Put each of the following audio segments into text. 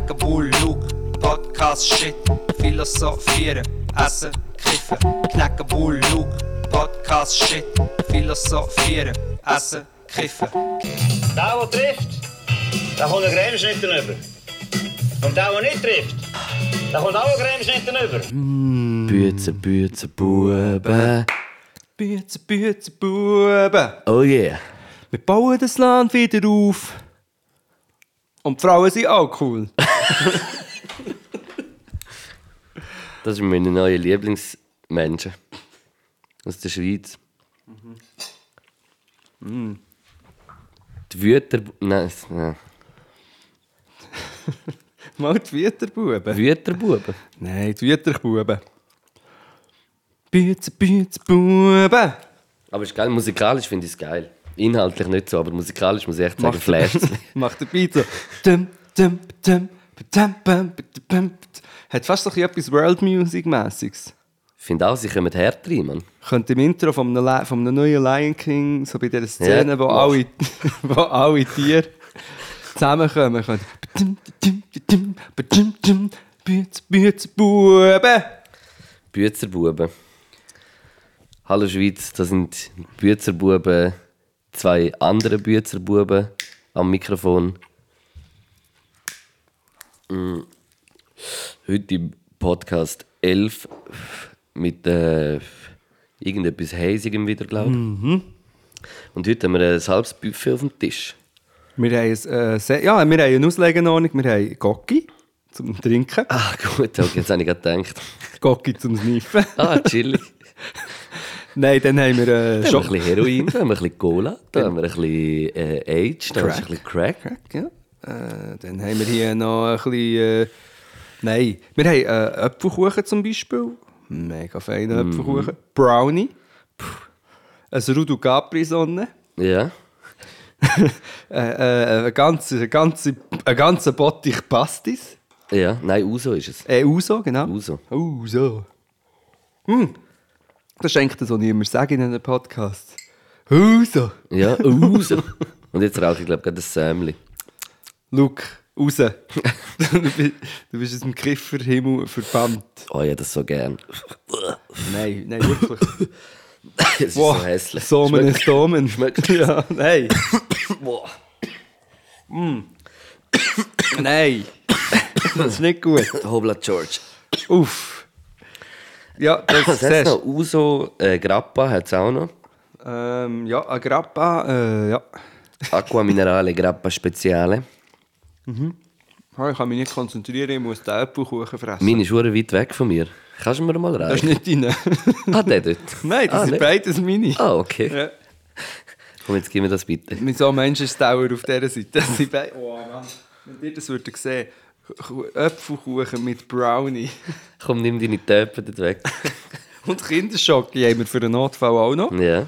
Knacken, Bull, Luke, Podcast, Shit, Philosophieren, Essen, Kiffen. Knacken, Bull, Luke, Podcast, Shit, Philosophieren, Essen, Kiffen. Der, der trifft, der kommt einen Cremeschnitt über. Und der, der nicht trifft, der kommt auch einen Cremeschnitt über. Bütze, Bütze, Buben. Bütze, Bütze, Buben. Oh yeah. Wir bauen das Land wieder auf. Und die Frauen sind auch cool. Das sind meine neuen Lieblingsmenschen. Aus der Schweiz. Mhm. Die Wüter... Nein, nein. Mal die Wüterbuben. Wüterbuben. Nein, die Wüterbuben. Bütze, Bütze, Buben. Aber ist geil. Musikalisch finde ich es geil. Inhaltlich nicht so, aber musikalisch muss ich echt sagen, flasht. Macht der Beat so. Dum, dum, dum, Hat fast so etwas World Music-mäßiges. Ich finde auch, sie kommen härter rein, Mann. Könnte im Intro von einem, von einem neuen Lion King, so bei dieser Szene, Ja. wo, alle, wo alle Tiere zusammenkommen, könnte. Bütze, Bütze, Buben. Büzerbuben. Hallo Schweiz, das sind Büzerbuben, zwei andere Büzerbuben am Mikrofon. Mm. Heute im Podcast 11 mit äh, irgendetwas Hazigem wieder, glaube ich. Und heute haben wir ein halbes Buffet auf dem Tisch. Wir haben, äh, ja, wir haben eine Auslegeordnung, wir haben Gocki zum Trinken, Ah, gut, okay, jetzt habe ich gerade gedacht. Gocki zum Sniffen. Ah, chillig. Nein, dann haben wir äh, Da haben wir ein bisschen Heroin, da haben wir ein bisschen Cola, da haben wir ein bisschen äh, Age, da haben wir ein bisschen Crack. Crack, ja. Äh, dann haben wir hier noch ein bisschen. Äh, nein, wir haben äh, Apfelkuchen zum Beispiel. Mega feiner Mhm. Apfelkuchen. Brownie. Ein Rudu Capri-Sonne. Ja. Äh, äh, eine ganze, ein ganzer Bottich Pastis. Ja, nein, Uso ist es. Äh, Uso, genau. Uso. Uso. Hm. Das ist eigentlich das, was ich immer sage in einem Podcast. Uso. Ja, Uso. Und jetzt rauche ich, glaube ich, gerade ein Sämli. Luke, raus. du bist du bist aus dem Kifferhimmel verbannt. Oh ja, das so gern. Nein, nein, wirklich. Es ist Boah, so hässlich. Somen ist Domen. Schmeckt- Ja, nein. Boah. Nein. Das ist nicht gut. Hobla George. Uff. Ja, das Was hat siehst noch? Uso, äh, Grappa hat es auch noch. ähm, Ja, ein Grappa, äh, ja. Aqua Minerale Grappa Speziale. Ah, Ich kann mich nicht konzentrieren, ich muss den Äpfelkuchen fressen. Meine ist weit weg von mir. Kannst du mir mal Das ist nicht deine. Ah, der dort. Nein, das ah, sind nicht? beides meine. Ah, okay. Ja. Komm, jetzt gib mir das bitte. Mit so einem Menschenstauer auf dieser Seite. Das sind beide. Oh Mann. Wenn ihr das würdet sehen. Äpfelkuchen mit Brownie. Komm, nimm deine Töpfe dort weg. Und Kinderschocke haben wir für den Notfall auch noch. ja.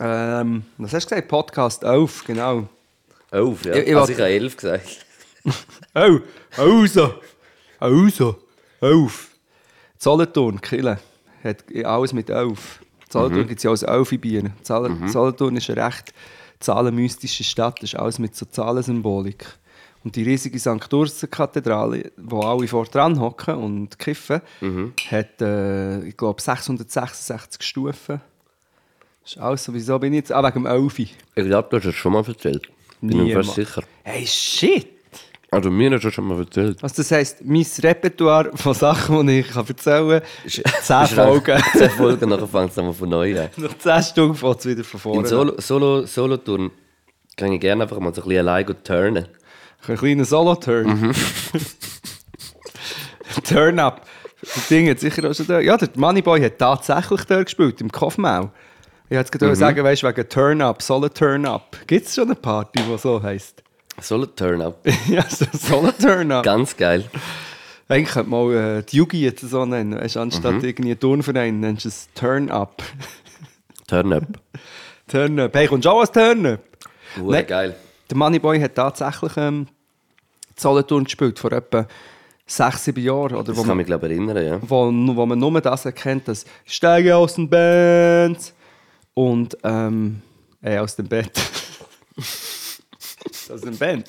Ähm, was hast du gesagt? Podcast 11, genau. Auf, ja. Ich- ich also ich habe elf gesagt. Oh, also, also, auf. Solothurn, Kille, hat alles mit 11. Solothurn gibt es ja als 11 Bier. Sol Solothurn ist eine recht zahlenmystische Stadt, das ist alles mit so Zahlensymbolik. Und die riesige St. Ursen-Kathedrale, wo alle vor dran hocken und kiffen, hat, äh, ich glaube, 666 Stufen. Das ist alles so, wieso bin ich jetzt? Ah, wegen dem 11. Ich glaube, du hast es schon mal erzählt. Bin mir fast sicher. Hey, shit! Also mir hast du schon mal erzählt. Also das heisst, mein Repertoire von Sachen, die ich kann erzählen kann, 10 Ist Folgen. einfach 10 Folgen, nachher fängt es nochmal von neu an. Nach 10 Stunden fängt es wieder von vorne In Solo, Solo, Solo-Touren kann ich gerne einfach mal so ein bisschen allein go turnen. Ein kleiner Solo-Turn. Mhm. Turn-up. Das Ding hat sicher auch schon da. Ja, der Moneyboy hat tatsächlich dort gespielt, im Kaufmau. Ich wollte gerade Mhm. sagen, weißt du, wegen Turn-up, Solo-Turn-up. Gibt es schon eine Party, die so heisst? Solo-Turn-up. ja, so Solo-Turn-up. Ganz geil. Eigentlich könnte man mal äh, die Yugi jetzt so nennen. Weißt, anstatt Mhm. irgendwie Turnverein nennst du es Turn-up. Turn-up. Turn-up. Hey, kommst du auch als Turn-up? Nein. geil. Der Moneyboy hat tatsächlich ähm, Solothurn gespielt, vor etwa sechs, sieben Jahren. Oder Das kann man, mich, glaube ich, erinnern, ja. wo, wo man nur das erkennt, dass «Steige aus dem Band» und ähm, äh, aus dem Bett. aus dem Band.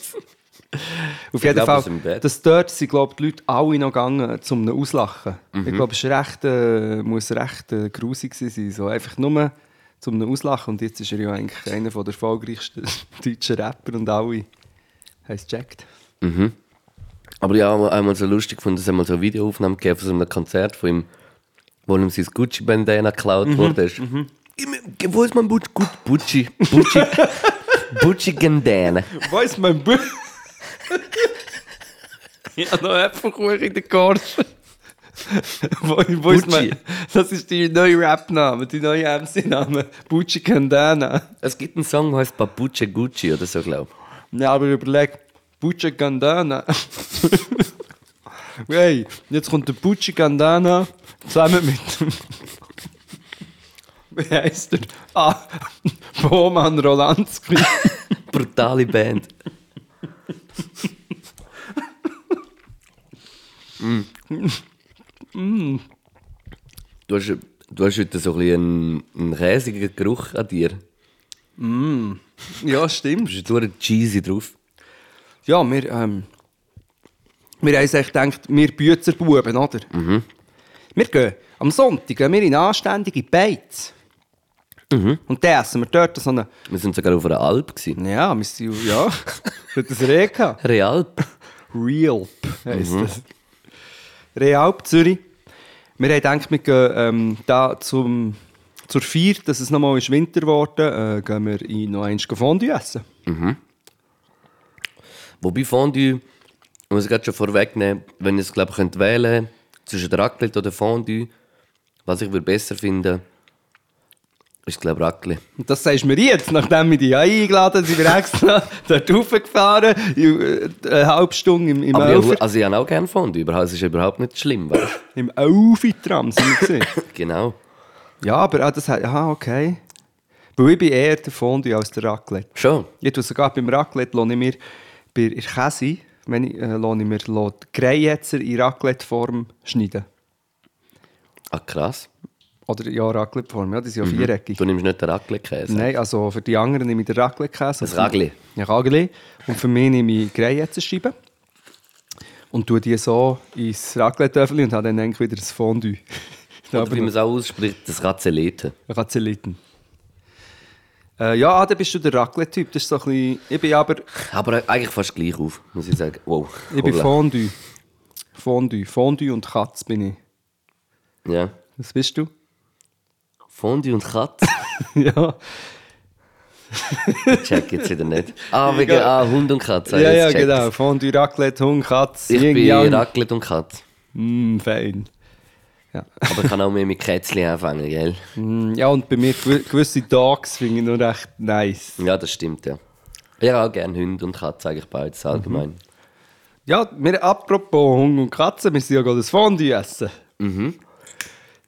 Auf jeden glaub, Fall, aus dem Bett. das dort sind, glaube die Leute alle noch gegangen, zum einen Auslachen. Mhm. Ich glaube, es ist recht, äh, muss recht äh, grusig sein. So einfach nur zum einen Auslachen. Und jetzt ist er ja eigentlich einer der erfolgreichsten deutschen Rapper und alle haben es gecheckt. Aber ja, einmal- einmal so lustig gefunden, dass es einmal so eine Videoaufnahme gegeben von so einem Konzert von ihm, wo ihm sein Gucci-Bandana geklaut Mhm, wurde. Gib- Wo ist mein Gucci? Gucci. Gucci. Gucci-Bandana. Wo ist mein Buch? ich habe noch Äpfelkuchen in der Gorge. wo, wo ist mein, das ist die neue Rap-Name, die neue MC-Name. Bucci Candana. Es gibt einen Song, der heißt Papuche Gucci oder so, glaube Ja, aber überleg, Bucci Candana. hey, jetzt kommt der Bucci Candana zusammen mit. Wie heißt der? Ah, Bohmann Rolanski. Brutale Band. Mm. Du, hast, du hast heute so ein bisschen einen, einen käsigen Geruch an dir. ja, stimmt. Du bist durch cheesy drauf. Ja, wir, ähm, wir haben uns echt gedacht, wir Büzerbuben, oder? Wir gehen am Sonntag gehen wir in anständige Beiz. Und dann essen wir dort so eine... Wir sind sogar auf einer Alp. Gewesen. Ja, wir sind... Ja, hat das Reh gehabt? Realp. Realp heisst das. Realp Zürich. Wir haben gedacht, wir gehen ähm, da zum, zur Feier, dass es nochmal ist Winter geworden äh, gehen wir in noch eins Fondue essen. Wobei Fondue, muss ich gerade schon vorwegnehmen, wenn ich es glaube könnt wählen zwischen Raclette oder Fondue, was ich würde besser finden, ist glaube Raclette. Und das sagst du mir jetzt, nachdem wir dich eingeladen haben, sind wir extra dort raufgefahren, äh, eine halbe Stunde im, im, Aber Elfer, ich, also ich habe auch gerne Fondue, überhaupt- es ist überhaupt nicht schlimm, weißt im Elfi-Tram sind wir gewesen. du? Genau. Ja, aber ah, das hat, aha, okay. Weil ich bin eher der Fondue als der Raclette. Schon. Ich tue sogar beim Raclette lasse ich mir bei der Käse, wenn ich, äh, lasse ich mir die Greyetzer in Raclette-Form schneiden. Ah, krass. Oder ja, Raclette-Form, ja, die sind ja viereckig. Du nimmst nicht den Raclette-Käse. Nein, also für die anderen nehme ich den Raclette-Käse. Das Ragli. Ja, Ragli. Und für mich nehme ich Greyetzer-Scheiben und tue die so ins Raclette-Töffel und habe dann eigentlich wieder das Fondue. Oder wie man es auch ausspricht, das Razelete. Razeliten. Äh, ja, dann bist du der Raclette-Typ. Das ist so ein bisschen... Ich bin aber... Aber eigentlich fast gleich auf, muss ich sagen. Wow. Ich bin. Fondue. Fondue. Fondue und Katz bin ich. Ja. Was bist du? Fondue und Katze? ja. Check jetzt wieder nicht. Ah, wegen ah, Hund und Katze. Ja, ja, genau. Fondue, Raclette, Hund, Katz. Ich bin Yang. Raclette und Katze. Mm, fein. Ja. Aber ich kann auch mehr mit Kätzchen anfangen, gell? Mm, ja, und bei mir gew- gewisse Dogs finde ich noch recht nice. Ja, das stimmt, ja. Ich habe auch gerne Hunde und Katze, eigentlich beides allgemein. Ja, wir, apropos Hund und Katze, wir sind ja gerade das Fondue essen.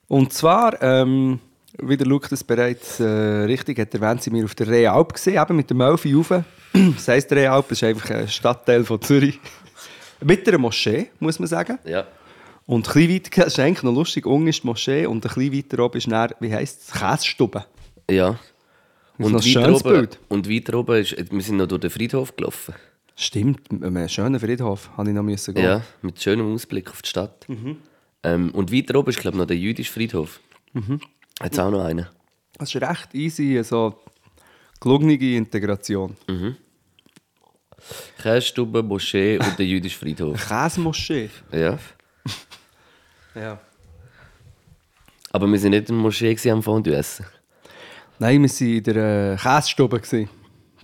Und zwar, ähm, wie der Luke das bereits äh, richtig hat erwähnt, sind wir auf der Realp gesehen, eben mit dem Melfi rauf. Das heisst, Realp ist einfach ein Stadtteil von Zürich. Mit einer Moschee, muss man sagen. Ja. Und ein bisschen weiter, das ist eigentlich noch lustig, unten ist die Moschee und ein bisschen weiter oben ist dann, wie heisst es, Käsestube. Ja. Das ist Und weiter, oben, Bild. und weiter oben, ist, wir sind noch durch den Friedhof gelaufen. Stimmt, mit einem schönen Friedhof habe ich noch müssen gehen. Ja, mit schönem Ausblick auf die Stadt. Ähm, und weiter oben ist, glaube ich, noch der jüdische Friedhof. Hat es auch noch einen? Das ist recht easy, so gelungene Integration. Käsestube, Moschee und der jüdische Friedhof. Käsemoschee. Ja. Ja. Aber wir sind nicht in der Moschee am Fondue essen. Nein, wir waren in der äh, Käsestube. gewesen.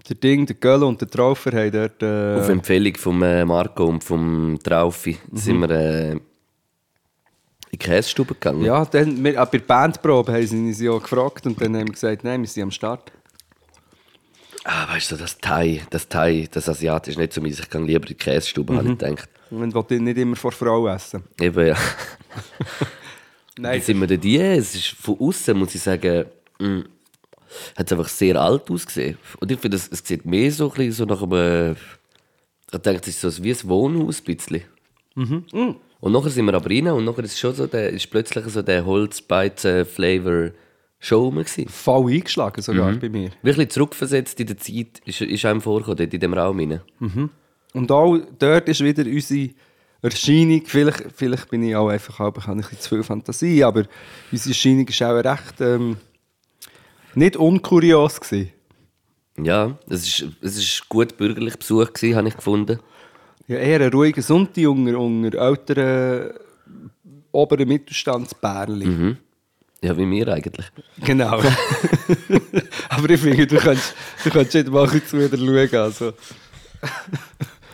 Der Ding, der Göller und der Traufer haben dort... Äh, Auf Empfehlung von äh, Marco und vom Traufi sind wir äh, in die Käsestube gegangen. ja, dann, wir, äh, bei der Bandprobe haben sie uns ja gefragt und dann haben wir gesagt, nein, wir sind am Start. Ah, weißt du, das Thai, das Thai, das Asiatisch nicht so meins. Ich gehe lieber in die Käsestube, habe ich gedacht. Und will nicht immer vor Frau essen. Eben, ja. Nein, sind wir denn die? Es ist von außen, muss ich sagen, mh, hat es einfach sehr alt ausgesehen. Und ich finde, es, es sieht mehr so, ein bisschen so nach einem. Ich denke, es ist so wie ein Wohnhaus ein bisschen. Und nachher sind wir aber rein und nachher ist schon so der, ist plötzlich so der Holzbeizen-Flavor schon rum. gewesen. voll eingeschlagen sogar Mhm. bei mir. Wirklich zurückversetzt in der Zeit ist, ist einem vorgekommen, dort in dem Raum rein. Und auch dort ist wieder unsere Erscheinung, vielleicht, vielleicht bin ich auch einfach habe ich ein bisschen zu viel Fantasie, aber unsere Erscheinung ist auch recht ähm, nicht unkurios gewesen. Ja, es ist, es ist gut bürgerlich Besuch gewesen, habe ich gefunden. Ja, eher ein ruhiger Sonntag unter, unter älteren, oberen Mittelstandsbärli. Ja, wie mir eigentlich. Genau. aber ich finde, du kannst, du kannst nicht mal zu wieder schauen. Also.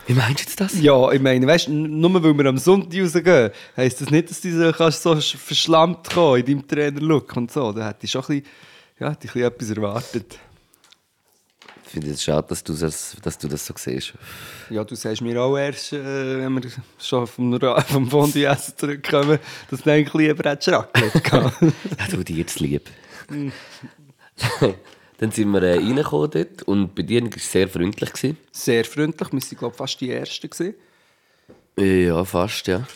Wie meinst du jetzt das? Ja, ich meine, weißt du, nur weil wir am Sonntag rausgehen, heisst das nicht, dass du so, kannst so sch- verschlammt kommen in deinem Trainerlook und so. Da hätte ich schon ein bisschen, ja, hätte ich ein bisschen etwas erwartet. Ich finde es schade, dass du das, dass du das so siehst. Ja, du sagst mir auch erst, äh, wenn wir schon vom, vom Fondue-Essen zurückkommen, dass du eigentlich lieber hättest Raclette gehabt. Ja, du dir jetzt lieb. Dann sind wir äh, reingekommen dort und die Bedienung war sehr freundlich. Gewesen. Sehr freundlich, wir waren glaube fast die Ersten. Gewesen. Ja, fast, ja.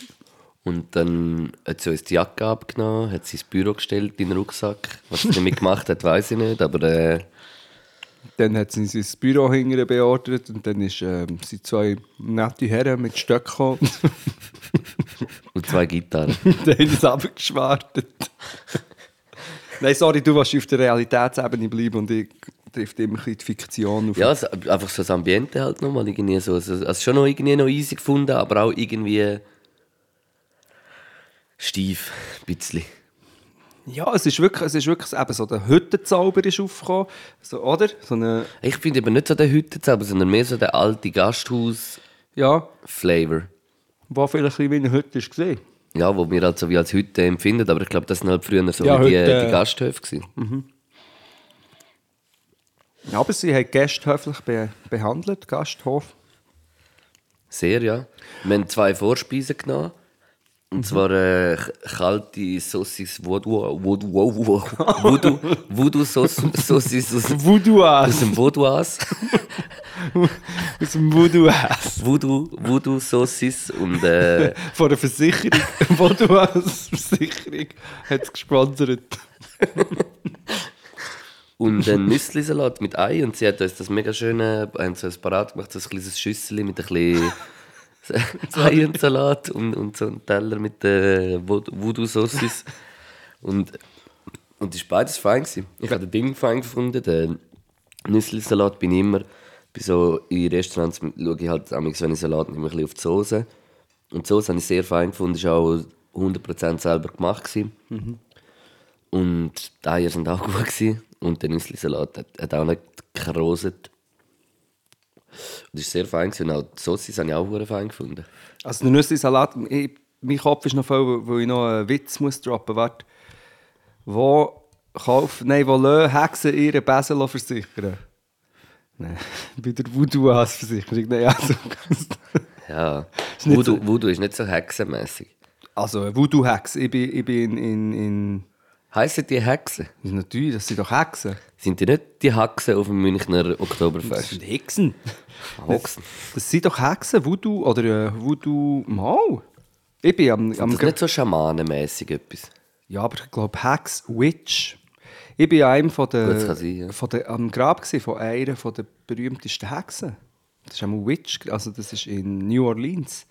Und dann hat sie uns die Jacke abgenommen, hat sie ins Büro gestellt, in den Rucksack. Was sie damit gemacht hat, weiß ich nicht, aber äh, Dann hat sie uns ins Büro hinterher beordert und dann ist, ähm, sind zwei nette Herren mit Stöcken gekommen und zwei Gitarren. und haben uns abgeschwartet. Nein, sorry, du willst auf der Realitätsebene bleiben und ich trifft immer ein bisschen die Fiktion auf. Ja, so, einfach so das Ambiente halt nochmal irgendwie so. Also, also schon noch irgendwie noch easy gefunden, aber auch irgendwie steif, ein bisschen. Ja, es ist wirklich, es ist wirklich eben so, der Hüttenzauber ist aufgekommen, so, oder? So eine, Ich finde eben nicht so den Hüttenzauber, sondern mehr so der alte Gasthaus-Flavor. ja, wo vielleicht ein bisschen wie eine Hütte ist gesehen. Ja, wo wir halt so wie als Hütte empfinden, aber ich glaube, das sind halt früher so Ja, wie die, die Gasthöfe gewesen. Ja, aber sie haben Gäste höflich be behandelt, Gasthof. Sehr, ja. Wir haben zwei Vorspeisen genommen. Und zwar äh, kalte Saucis Voodoo, Voodoo, Voodoo, Voodoo, Voodoo Sauce- Saucis aus, Voodoo aus dem Vaudois. Aus dem Voodoo Ass. Voodoo, Voodoo Saucis und äh, Von der Versicherung. Voodoo Ass Versicherung hat es gesponsert. und einen Nüsslisalat mit Ei. Und sie hat uns das mega schöne, haben so ein parat gemacht, so ein kleines Schüssel mit ein bisschen Ei und und, so einen Teller mit äh, Vood- Voodoo Saucis. Und, und das war beides fein. Gewesen. Ich habe den Ding fein gefunden. Den Nüsslisalat bin ich immer, bei so in Restaurants schaue ich halt, wenn ich Salat nehme, ein bisschen auf die Soße. Und die Soße habe ich sehr fein gefunden, ist auch 100% selber gemacht. Gewesen. Und die Eier sind auch gut. Gewesen. Und der Nüsslisalat hat, hat auch nicht geroset. Und ist sehr fein. Gewesen. Und auch die Sauce habe ich auch sehr fein gefunden. Also der Nüssli-Salat, ich- mein Kopf ist noch voll, weil ich noch einen Witz muss droppen muss. Warte. Wo kaufen, nein, wo lassen Hexen ihre Besen versichern? Nein, bei der Voodoo-Versicherung. Nein, also, Ja, nicht Voodoo, so- Voodoo ist nicht so hexenmäßig. also Voodoo-Hex. Ich bin, ich bin in, in, in... Heissen die Hexen? Natürlich, das sind doch Hexen. Sind die nicht die Hexen auf dem Münchner Das Oktoberfest? sind Hexen. Hexen. Das sind doch Hexen, Voodoo oder äh, Voodoo... Mal. Ich bin am... am Das ist nicht so schamanenmäßig etwas. Ja, aber ich glaube Hex, Witch. Ich bin an einem von der, das sein, ja. von der, am Grab gewesen, von einer von der berühmtesten Hexen. Das ist einmal Witch, also das ist in New Orleans.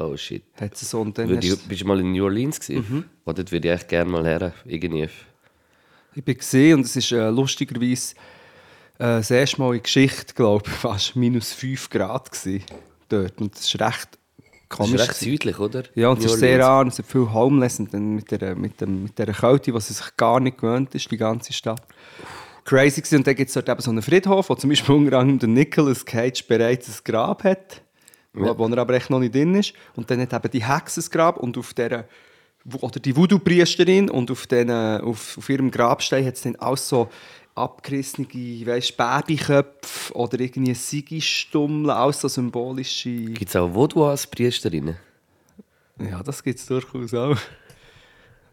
Oh shit. Hat sie so und dann Würde hast, bist du mal in New Orleans gewesen? Mhm. Oh, dort würde ich echt gerne mal her. Irgendwie. ich bin gesehen und es ist äh, lustigerweise äh, das erste Mal in Geschichte, glaube ich, fast minus 5 Grad gewesen, dort. Und das ist recht Das komisch. ist recht südlich, oder? Ja, und es ist sehr arm, es sind viele Homeless und dann mit der, mit, dem, mit der Kälte, was sie sich gar nicht gewöhnt ist, die ganze Stadt. Crazy gewesen. Und dann gibt es dort eben so einen Friedhof, wo zum Beispiel unter anderem der Nicolas Cage bereits ein Grab hat, wo, wo er aber echt noch nicht drin ist. Und dann hat eben die Hexe ein Grab und auf der oder die Voodoo-Priesterin und auf, den, auf, auf ihrem Grabstein hat es dann auch so abgerissene, weißt, Babyköpfe oder irgendwie Sigi-Stummel, auch so symbolische... Gibt es auch Voodoo als Priesterinnen? Ja, das gibt es durchaus auch.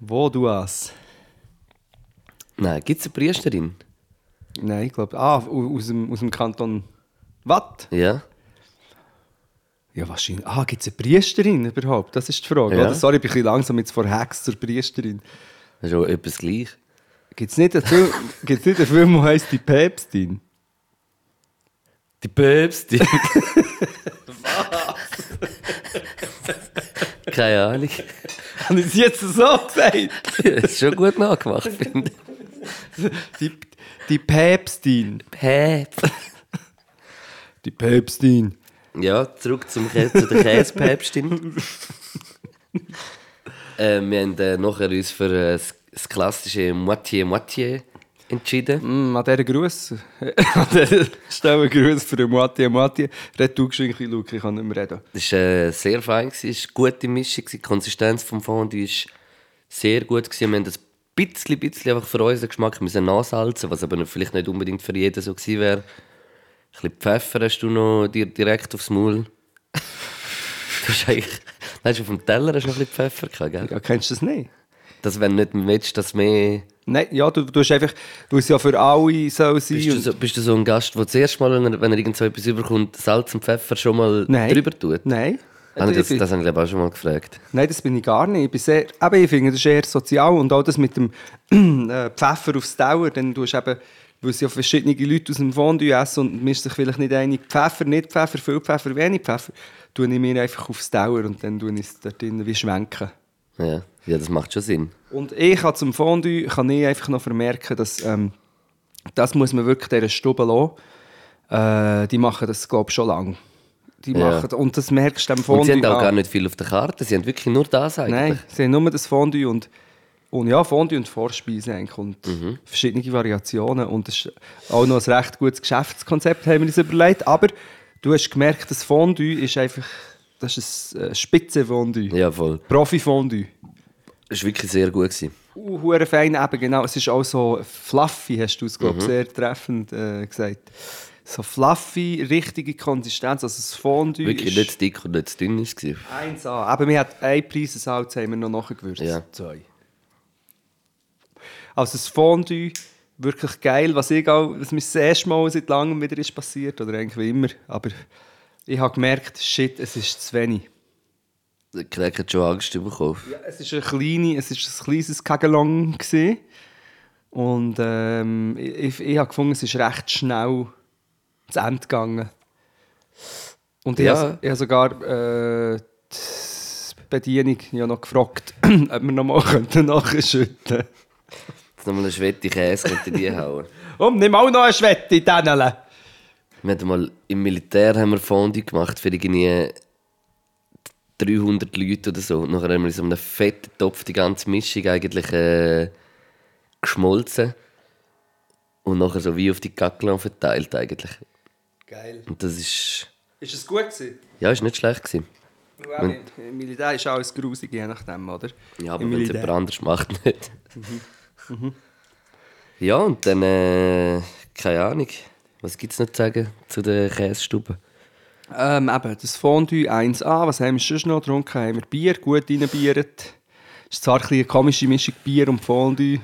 Hast? Nein, gibt es eine Priesterin? Nein, ich glaube. Ah, au- aus dem, aus dem Kanton Watt? Ja. Ja, wahrscheinlich. Ah, gibt es eine Priesterin überhaupt? Das ist die Frage. Ja. Oder? Sorry, ich bin ein bisschen langsam jetzt von Hex zur Priesterin. Das ist auch etwas gleich. Gibt es nicht einen Film, gibt's nicht einen Film der heisst Die Päpstin? Die Päpstin. Keine Ahnung. Habe ich es jetzt so gesagt? Das ist schon gut nachgemacht, finde ich. Die, die Päpstin. Päp. Die Päpstin. Ja, zurück zum Kä zu der Käsepäpstin. äh, wir haben äh, nachher uns für äh, das, klassische Moitié-Moitié entschieden. Mm, an dieser Gruß. an dieser Stelle Gruß für den Moitié Moitié. Red du geschwind, Luke, ich kann nicht mehr reden. Das war äh, sehr fein, es war eine gute Mischung, die Konsistenz des Fondue war sehr gut. Wir haben das bisschen, bisschen einfach für unseren Geschmack müssen nachsalzen, was aber vielleicht nicht unbedingt für jeden so gewesen wäre. Ein bisschen Pfeffer hast du noch dir direkt aufs Maul. du hast eigentlich... Du auf dem Teller hast du noch ein bisschen Pfeffer gehabt, gell? Ja, kennst du das nicht? Dass wenn du nicht willst, dass mehr... Nein, ja, du, du hast einfach, weil es ja für alle soll sein. Bist du, so, bist du so ein Gast, der zuerst mal, wenn er, wenn er irgend so etwas überkommt, Salz und Pfeffer schon mal Nein. drüber tut? Nein. Habe ich Ich das, das habe ich auch schon mal gefragt. Nein, das bin ich gar nicht. Ich, bin sehr, eben, ich finde, das ist eher sozial. Und auch das mit dem äh, Pfeffer aufs Dauer. Dann tust du eben, weil es ja verschiedene Leute aus dem Fondue essen und man ist sich vielleicht nicht einig, Pfeffer, nicht Pfeffer, viel Pfeffer, wenig Pfeffer, tue ich mir einfach aufs Dauer und dann tue ich es dort drinnen wie schwenken. Ja. ja, das macht schon Sinn. Und ich kann zum Fondue kann ich einfach noch vermerken, dass ähm, das muss man wirklich dieser Stube lassen. Äh, die machen das, glaube ich, schon lange. Die Ja. machen, und das merkst du Und Fondue sie haben auch gar nicht viel auf der Karte, sie haben wirklich nur das eigentlich. Nein, sie haben nur das Fondue und, und ja, Fondue und Vorspeise eigentlich und Mhm. verschiedene Variationen und das ist auch noch ein recht gutes Geschäftskonzept, haben wir uns überlegt, aber du hast gemerkt, das Fondue ist einfach, das ist ein äh, Spitzenfondue, Ja, voll. Profi-Fondue. Es war wirklich sehr gut. Gewesen. Uh, fein, eben genau, es ist auch so fluffy, hast du es, Mhm. glaube ich, sehr treffend äh, gesagt. So fluffy, richtige Konsistenz, also das Fondue Wirklich nicht dick und nicht zu dünn. gewesen. Eins an. Aber wir hatten ein Preisensalz haben wir noch nachgewürzt. Ja. Zwei. Also das Fondue, wirklich geil. Was, ich auch, was mir das erste Mal seit langem wieder ist passiert, oder eigentlich wie immer. Aber ich habe gemerkt, shit, es ist zu wenig. Der Crack hat schon Angst bekommen. Ja, es ist ein, kleine, es ist ein kleines gewesen. Und ähm, ich, ich, ich habe gefunden, es ist recht schnell zu Ende gegangen. Und ich, Ja. habe, ich habe sogar äh, die Bedienung ja noch gefragt, ob wir noch mal nachschütten könnten. Jetzt nochmal eine Schwette Käse könnte die hauen. Und nimm auch noch eine Schwette in denen. Wir haben mal im Militär haben wir Fondue gemacht für irgendwie 300 Leute oder so. Und nachher haben wir in so einem fetten Topf die ganze Mischung eigentlich äh, geschmolzen. Und nachher so wie auf die Gackeln verteilt eigentlich. Geil. Und das ist... Ist es gut gewesen? Ja, ist nicht schlecht gewesen. Well, Im Militär ist alles grusig, je nachdem, oder? Ja, aber Im wenn es Militär. jemand anders macht, nicht. Ja, und dann, äh, keine Ahnung, was gibt es noch zu sagen zu den Käsestuben? Ähm, eben, das Fondue 1A, was haben wir sonst noch getrunken? Haben wir Bier, gut reinbiert. Ist zwar ein eine komische Mischung Bier und Fondue,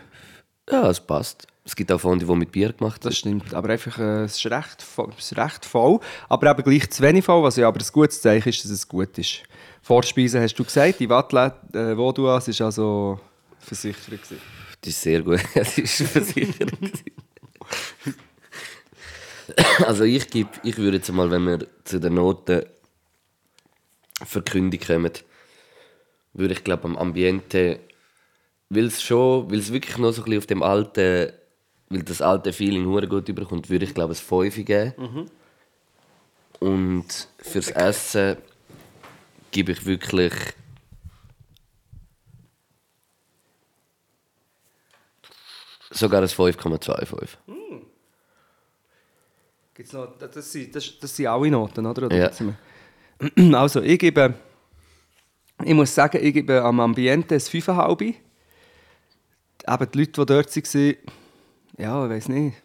Ja, es passt. Es gibt auch Fondue, die mit Bier gemacht das ist. stimmt, aber einfach, äh, es, ist recht, es ist recht voll, aber eben gleich zu wenig voll, was ja aber ein gutes Zeichen ist, dass es gut ist. Vorspeise hast du gesagt, die Wattle, äh, wo du hast, ist also versichert gewesen. Das ist sehr gut. Es ist versichert. also ich gebe, ich würde jetzt mal, wenn wir zu der Notenverkündung kommen, würde ich glaube am Ambiente, weil es schon, weil es wirklich noch so ein bisschen auf dem alten, weil das alte Feeling hure gut überkommt, würde ich glaube es 5 geben. Und fürs Essen gebe ich wirklich sogar ein 5,25. Gibt's noch, das, sind, das, das sind alle Noten, oder? oder Ja. Also, ich gebe, ich muss sagen, ich gebe am Ambiente ein 5,5. Eben die Leute, die dort waren, ja, ich weiß nicht.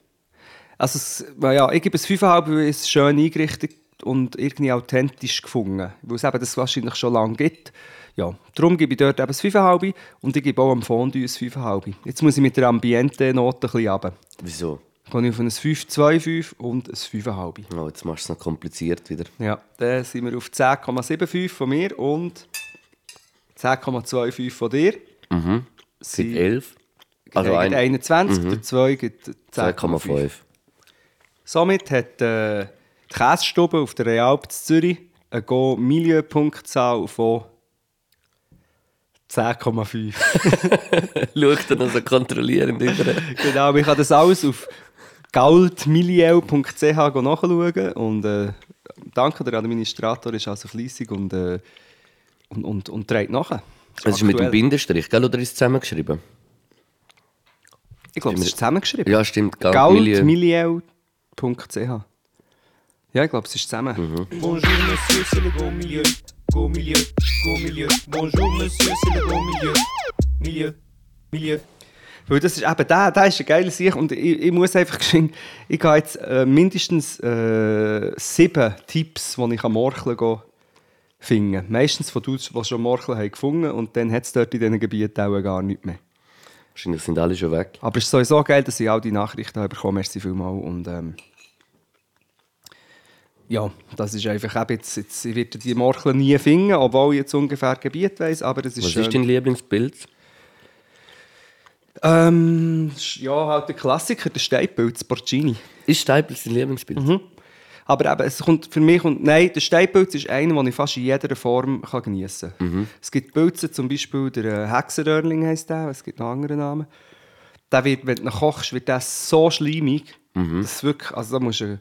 Also, es, ja, ich gebe es 5,5, weil es schön eingerichtet und irgendwie authentisch gefunden. Weil es eben das wahrscheinlich schon lange gibt. Ja, darum gebe ich dort eben ein 5,5 und ich gebe auch am Fondue ein 5,5. Jetzt muss ich mit der Ambiente-Note ein bisschen runter. Wieso? Gehe ich auf ein 5,25 und ein 5,5. Oh, jetzt machst du es noch kompliziert wieder. Ja, dann sind wir auf 10,75 von mir und 10,25 von dir. Mhm. Seit 11. Also ein Mhm. 21, der 2 gibt 10,5. 2,5. Somit hat äh, die Käsestube auf der Realp Zürich eine Go-Milieu-Punktzahl von 10,5. Schau dann also kontrollierend über. genau, ich kann das alles auf galdmilieu.ch nachschauen und äh, danke, der Administrator ist also fleissig und, äh, und, und, und trägt nachher. Das ist mit dem. Bindestrich, gell? Oder ist es zusammengeschrieben? Ich glaube, es ist zusammengeschrieben. Ja, stimmt. Galdmilieu. Galdmilieu.ch Ja, ich glaube, es ist zusammen. Bonjour monsieur, c'est le beau milieu. Beau milieu, beau milieu. Bonjour monsieur, c'est le beau milieu. Milieu, milieu. Weil das ist eben der, der ist ein geiler Sieg und ich, ich muss einfach geschehen, ich gehe jetzt äh, mindestens äh, sieben Tipps, die ich am Morcheln gehe, finden. Meistens von Dudes, die schon Morcheln haben gefunden und dann hat es dort in diesen Gebieten auch gar nichts mehr. Wahrscheinlich sind alle schon weg. Aber es ist sowieso geil, dass ich all die Nachrichten habe bekommen. Merci vielmals. Und ähm, ja, das ist einfach eben jetzt, jetzt ich werde die Morcheln nie finden, obwohl ich jetzt ungefähr Gebiet weiss, aber es ist Was schön. ist dein Lieblingsbild? ähm, ja, halt der Klassiker, der Steinpilz, Porcini. Ist Staples dein Lieblingsbild? Mhm. Aber eben, es kommt für mich, und nein, der Steinpilz ist einer, den ich fast in jeder Form kann geniessen kann. Es gibt Pilze, zum Beispiel der äh, Hexenröhrling heisst der, es gibt noch andere Namen. Der wird, wenn du ihn kochst, wird der so schleimig, dass es wirklich, also da musst du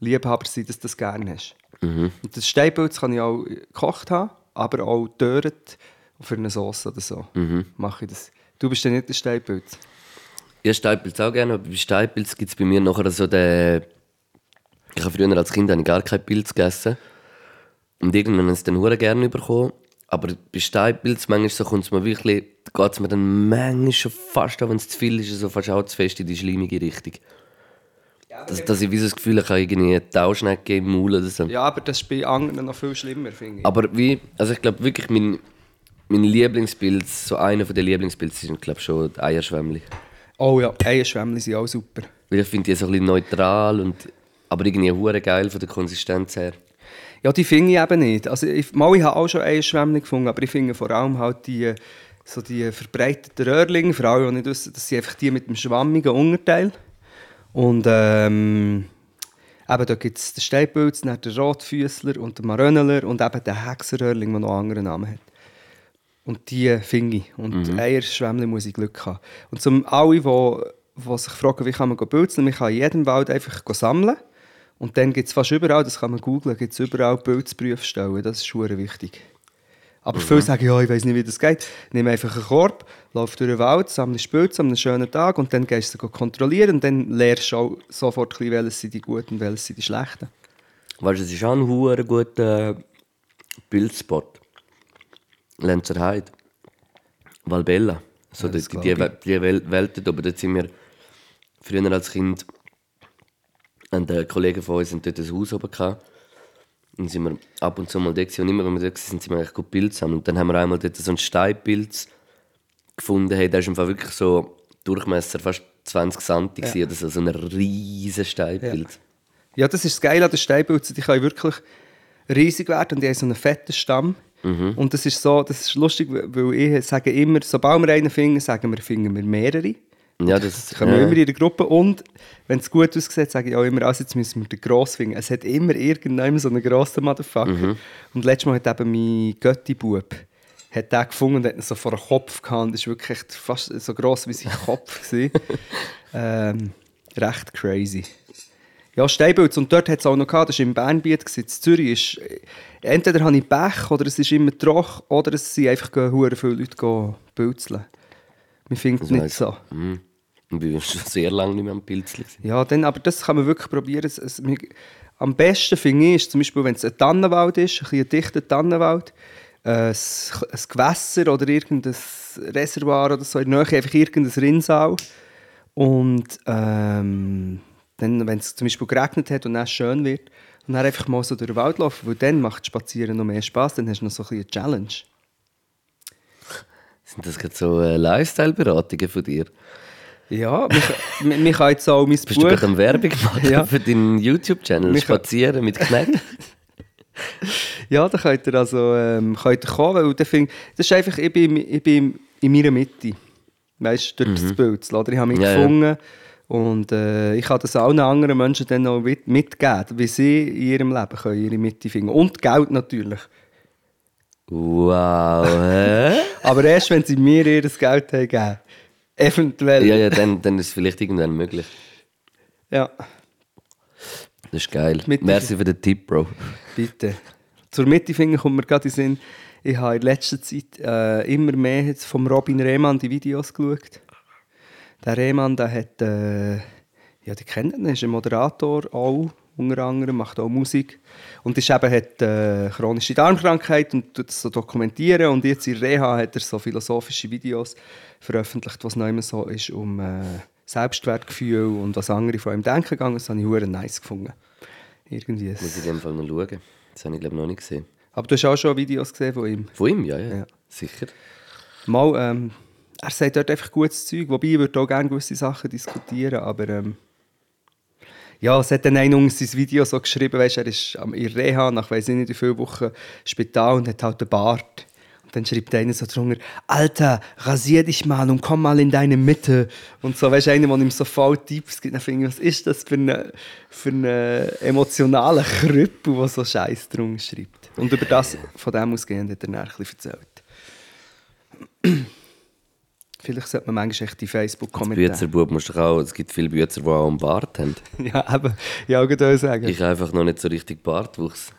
Liebhaber sein, dass du das gerne hast. Und das Steinpilz kann ich auch gekocht haben, aber auch dörret für eine Sauce oder so. Mache ich das. Du bist ja nicht der Steinpilz. Ja, Steinpilz auch gerne, aber bei Steinpilz gibt es bei mir nachher so den... Ich habe früher als Kind ich gar keinen Pilz gegessen. Und irgendwann habe ich es dann hure gerne bekommen. Aber bei Steinpilz, manchmal so kommt es mir wirklich... Geht es mir dann manchmal schon fast, auch wenn es zu viel ist, so fast auch zu fest in die schleimige Richtung. Dass, dass ich wie so das Gefühl habe, ich irgendwie eine Tauschnecke im Maul oder so. Ja, aber das ist bei anderen noch viel schlimmer, finde ich. Aber wie, also ich glaube wirklich, mein, mein Lieblingspilz, so einer von den Lieblingspilzen sind, glaube schon die Eierschwämmli. Oh ja, Eierschwämmli sind auch super. Weil ich finde die so ein bisschen neutral, und, aber irgendwie hure geil von der Konsistenz her. Ja, die finde ich eben nicht. Also ich, mal, ich habe auch schon Eierschwämmli gefunden, aber ich finde vor allem halt die, so die verbreiteten Röhrlinge, vor allem, die nicht wissen, das sind einfach die mit dem schwammigen Unterteil. Und ähm, eben, da gibt es den Steinpilz, dann den Rotfüßler und den Maröneler und eben den Hexenröhrling, der noch einen anderen Namen hat. Und die finde ich. Und mhm. Eierschwämmli muss ich Glück haben. Und zum alle, die, die sich fragen, wie kann man pilzeln, man kann in jedem Wald einfach sammeln. Und dann gibt es fast überall, das kann man googlen, gibt es überall Pilzprüfstellen. Das ist schon wichtig. Aber viele sagen, ja, ich weiß nicht, wie das geht. Nimm einfach einen Korb, lauf durch den Wald, sammle Pilze an einem schönen Tag und dann gehst du kontrollieren und dann lernst du auch sofort, ein bisschen, welche sind die guten und welche sind die schlechten. Weißt du, es ist auch ein guter Bildspot. Lenzer Heide. Valbella. So Ja, die, die, die, die Wel- Welt dort, aber dort sind wir früher als Kind und der Kollegen von uns dort ein Haus oben gehabt. Und sind wir ab und zu mal da gewesen. und immer wenn wir da waren, sind wir eigentlich gut Pilze sammeln. Und dann haben wir einmal dort so einen Steinpilz gefunden. Hey, der ist im Fall wirklich so Durchmesser fast 20 cm ja. oder so, so ein riesen Steinpilz. Ja, das ist das Geile an den Steinpilzen. Die können wirklich riesig werden und die haben so einen fetten Stamm. Und das ist so, das ist lustig, weil ich sage immer, sobald wir einen finden, sagen wir, finden wir mehrere. Ja, das, Das können wir ja. immer in der Gruppe. Und wenn es gut aussieht, sage ich auch immer, also jetzt müssen wir den Gross finden. Es hat immer irgendjemand so einen grossen Motherfucker. Mhm. Und letztes Mal hat eben mein Götti-Bub hat den gefunden und hat ihn so vor den Kopf gehabt. Das war wirklich fast so gross wie sein Kopf. ähm, recht crazy. Ja, Steinpilz. Und dort hat es auch noch gehabt, das war im Bernbiet, in Zürich. Ist, entweder habe ich Pech oder es ist immer trocken oder es sind einfach viele Leute gehen pilzeln. Man findet es nicht so. Mhm. Ich bin schon sehr lange nicht mehr am Pilzli. Ja, dann, aber das kann man wirklich probieren. Es, es, am besten finde ich, ist zum Beispiel, wenn es ein Tannenwald ist, ein, bisschen ein dichter Tannenwald, äh, ein, ein Gewässer oder irgendein Reservoir oder so, in der Nähe einfach irgendein Rinnsal. Und ähm, dann, wenn es zum Beispiel geregnet hat und es schön wird, und dann einfach mal so durch den Wald laufen, weil dann macht Spazieren noch mehr Spaß, dann hast du noch so ein bisschen eine Challenge. Sind das gerade so äh, Lifestyle-Beratungen von dir? Ja, mich, mich kann jetzt auch mein Bist du Buch... gerade am Werbung machen Ja. für deinen YouTube-Channel? Spazieren mit Knecht? Ja, da könnt ihr also ähm, könnt ihr kommen, weil ich finde, das ist einfach, ich bin, ich bin in meiner Mitte. Weißt du, durch das Bild. Oder? Ich habe mich Mhm. Ja, ja. gefunden Und äh, ich kann das allen anderen Menschen dann noch mit, mitgeben, wie sie in ihrem Leben können ihre Mitte finden. Und Geld natürlich. Wow, hä? Aber erst, wenn sie mir ihr Geld haben geben. Eventuell. ja, ja, dann, dann ist es vielleicht irgendwann möglich. Ja, Das ist geil. Mit- Merci für den Tipp, Bro. bitte. Zur Mittefinger kommt mir gerade in Sinn, ich habe in letzter Zeit äh, immer mehr jetzt vom Robin Rehmann die Videos geschaut. Der Rehmann, der hat, äh, ja, die kennt ihn, ist ein Moderator auch, unter anderem, macht auch Musik. Und ist eben, hat äh, chronische Darmkrankheit und tut das so dokumentieren. Und jetzt in Reha hat er so philosophische Videos veröffentlicht, was noch immer so ist um äh, Selbstwertgefühl und was andere von ihm denken gegangen. Das habe ich hure nice gefunden. Irgendwie. Muss ich in dem Fall noch schauen. Das habe ich, glaube ich, noch nicht gesehen. Aber du hast auch schon Videos gesehen von ihm. Von ihm, ja, ja. Ja. Sicher. Mal, ähm, er sagt dort einfach gutes Zeug, wobei ich würde auch gerne gewisse Sachen diskutieren, aber ähm, ja, es hat dann einer unter sein Video so geschrieben, weißt, er ist am Reha nach weiss ich nicht wie viele Wochen Spital und hat halt einen Bart. Und dann schreibt einer so drunter, Alter, rasier dich mal und komm mal in deine Mitte. Und so, weißt du, einer, der ihm so voll Tipps gibt, dann finde ich, was ist das für ein für eine emotionaler Krüppel, der so Scheiß drum schreibt. Und über das, von dem ausgehend, hat er dann ein bisschen erzählt. Vielleicht sollte man manchmal echt die Facebook-Kommentare... Büzerbub musst du doch auch, es gibt viele Büzer, die auch einen Bart haben. Ja, eben. Ja, gerade sagen. Ich habe einfach noch nicht so richtig Bartwuchs.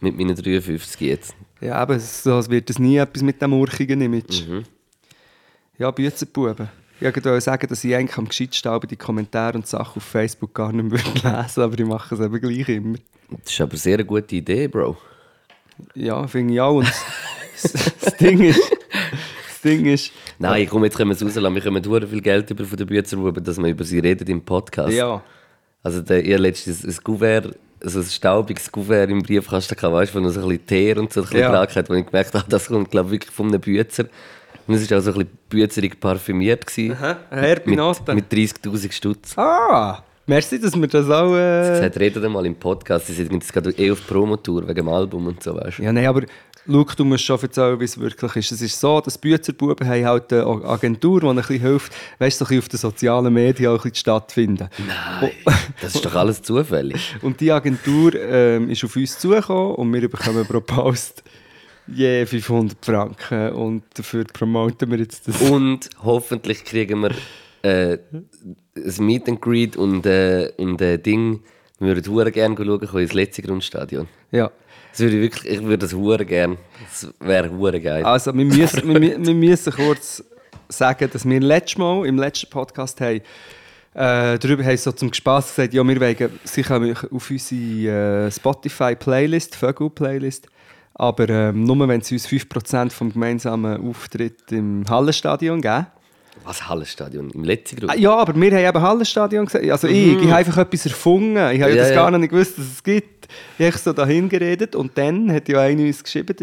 Mit meinen 53 jetzt. Ja, aber so wird es nie etwas mit dem urchigen Image. Ja, Büzerbuben. Ich wollte gerade sagen, dass ich eigentlich am gescheitsten aber die Kommentare und Sachen auf Facebook gar nicht mehr lesen würde, aber ich mache es eben gleich immer. Das ist aber sehr eine gute Idee, Bro. Ja, finde ich auch. Und das, das Ding ist... Das Ding ist... Nein, komm, jetzt können wir es rauslassen. Wir kommen hure viel Geld über von den Büzerbuben, dass wir über sie reden im Podcast. Ja. Also der, ihr letztes ein Kuvert, also ein staubiges Kuvert im Briefkasten gehabt, weißt du, wo noch so ein bisschen Teer und so ein bisschen Ja. Krankheit hat, wo ich gemerkt habe, das kommt, glaube ich, wirklich von einem Büzer. Und es war auch so ein bisschen büzerig parfümiert. Gewesen, Herr mit, mit 30'000 Stutz. Ah! Merci, dass wir das auch... Äh... Gesagt, redet mal im Podcast, sie sind jetzt gerade eh auf Promotour wegen dem Album und so, weißt du. Ja, nein, aber schau, du musst schon erzählen, wie es wirklich ist. Es ist so, dass Büzerbuben haben halt eine Agentur, die ein bisschen hilft, weißt du, so auf den sozialen Medien auch ein stattfinden. Nein, das ist doch alles zufällig. Und die Agentur ähm, ist auf uns zugekommen und wir bekommen pro Post je 500 Franken und dafür promoten wir jetzt das. Und hoffentlich kriegen wir äh, ein Meet and Greet und, äh, und ein Ding. Wir würden gerne schauen ins letzte Grundstadion. Ja. Das würde ich wirklich, ich würde das hure gerne. Das wäre hure geil. Also, wir müssen, wir, wir müssen kurz sagen, dass wir letztes Mal, im letzten Podcast, haben, äh, darüber haben so zum Spass gesagt, ja, wir wollen sicher auf unsere äh, Spotify-Playlist, Vögel-Playlist, aber ähm, nur wenn sie uns 5% vom gemeinsamen Auftritt im Hallenstadion geben. Was Hallenstadion? Im letzten Grund? Ah, Ja, aber wir haben eben Hallenstadion gesagt. Also ich, ich habe einfach etwas erfunden. Ich habe ja, das gar nicht gewusst, dass es gibt. Ich habe so dahin geredet und dann hat ja einer uns geschrieben,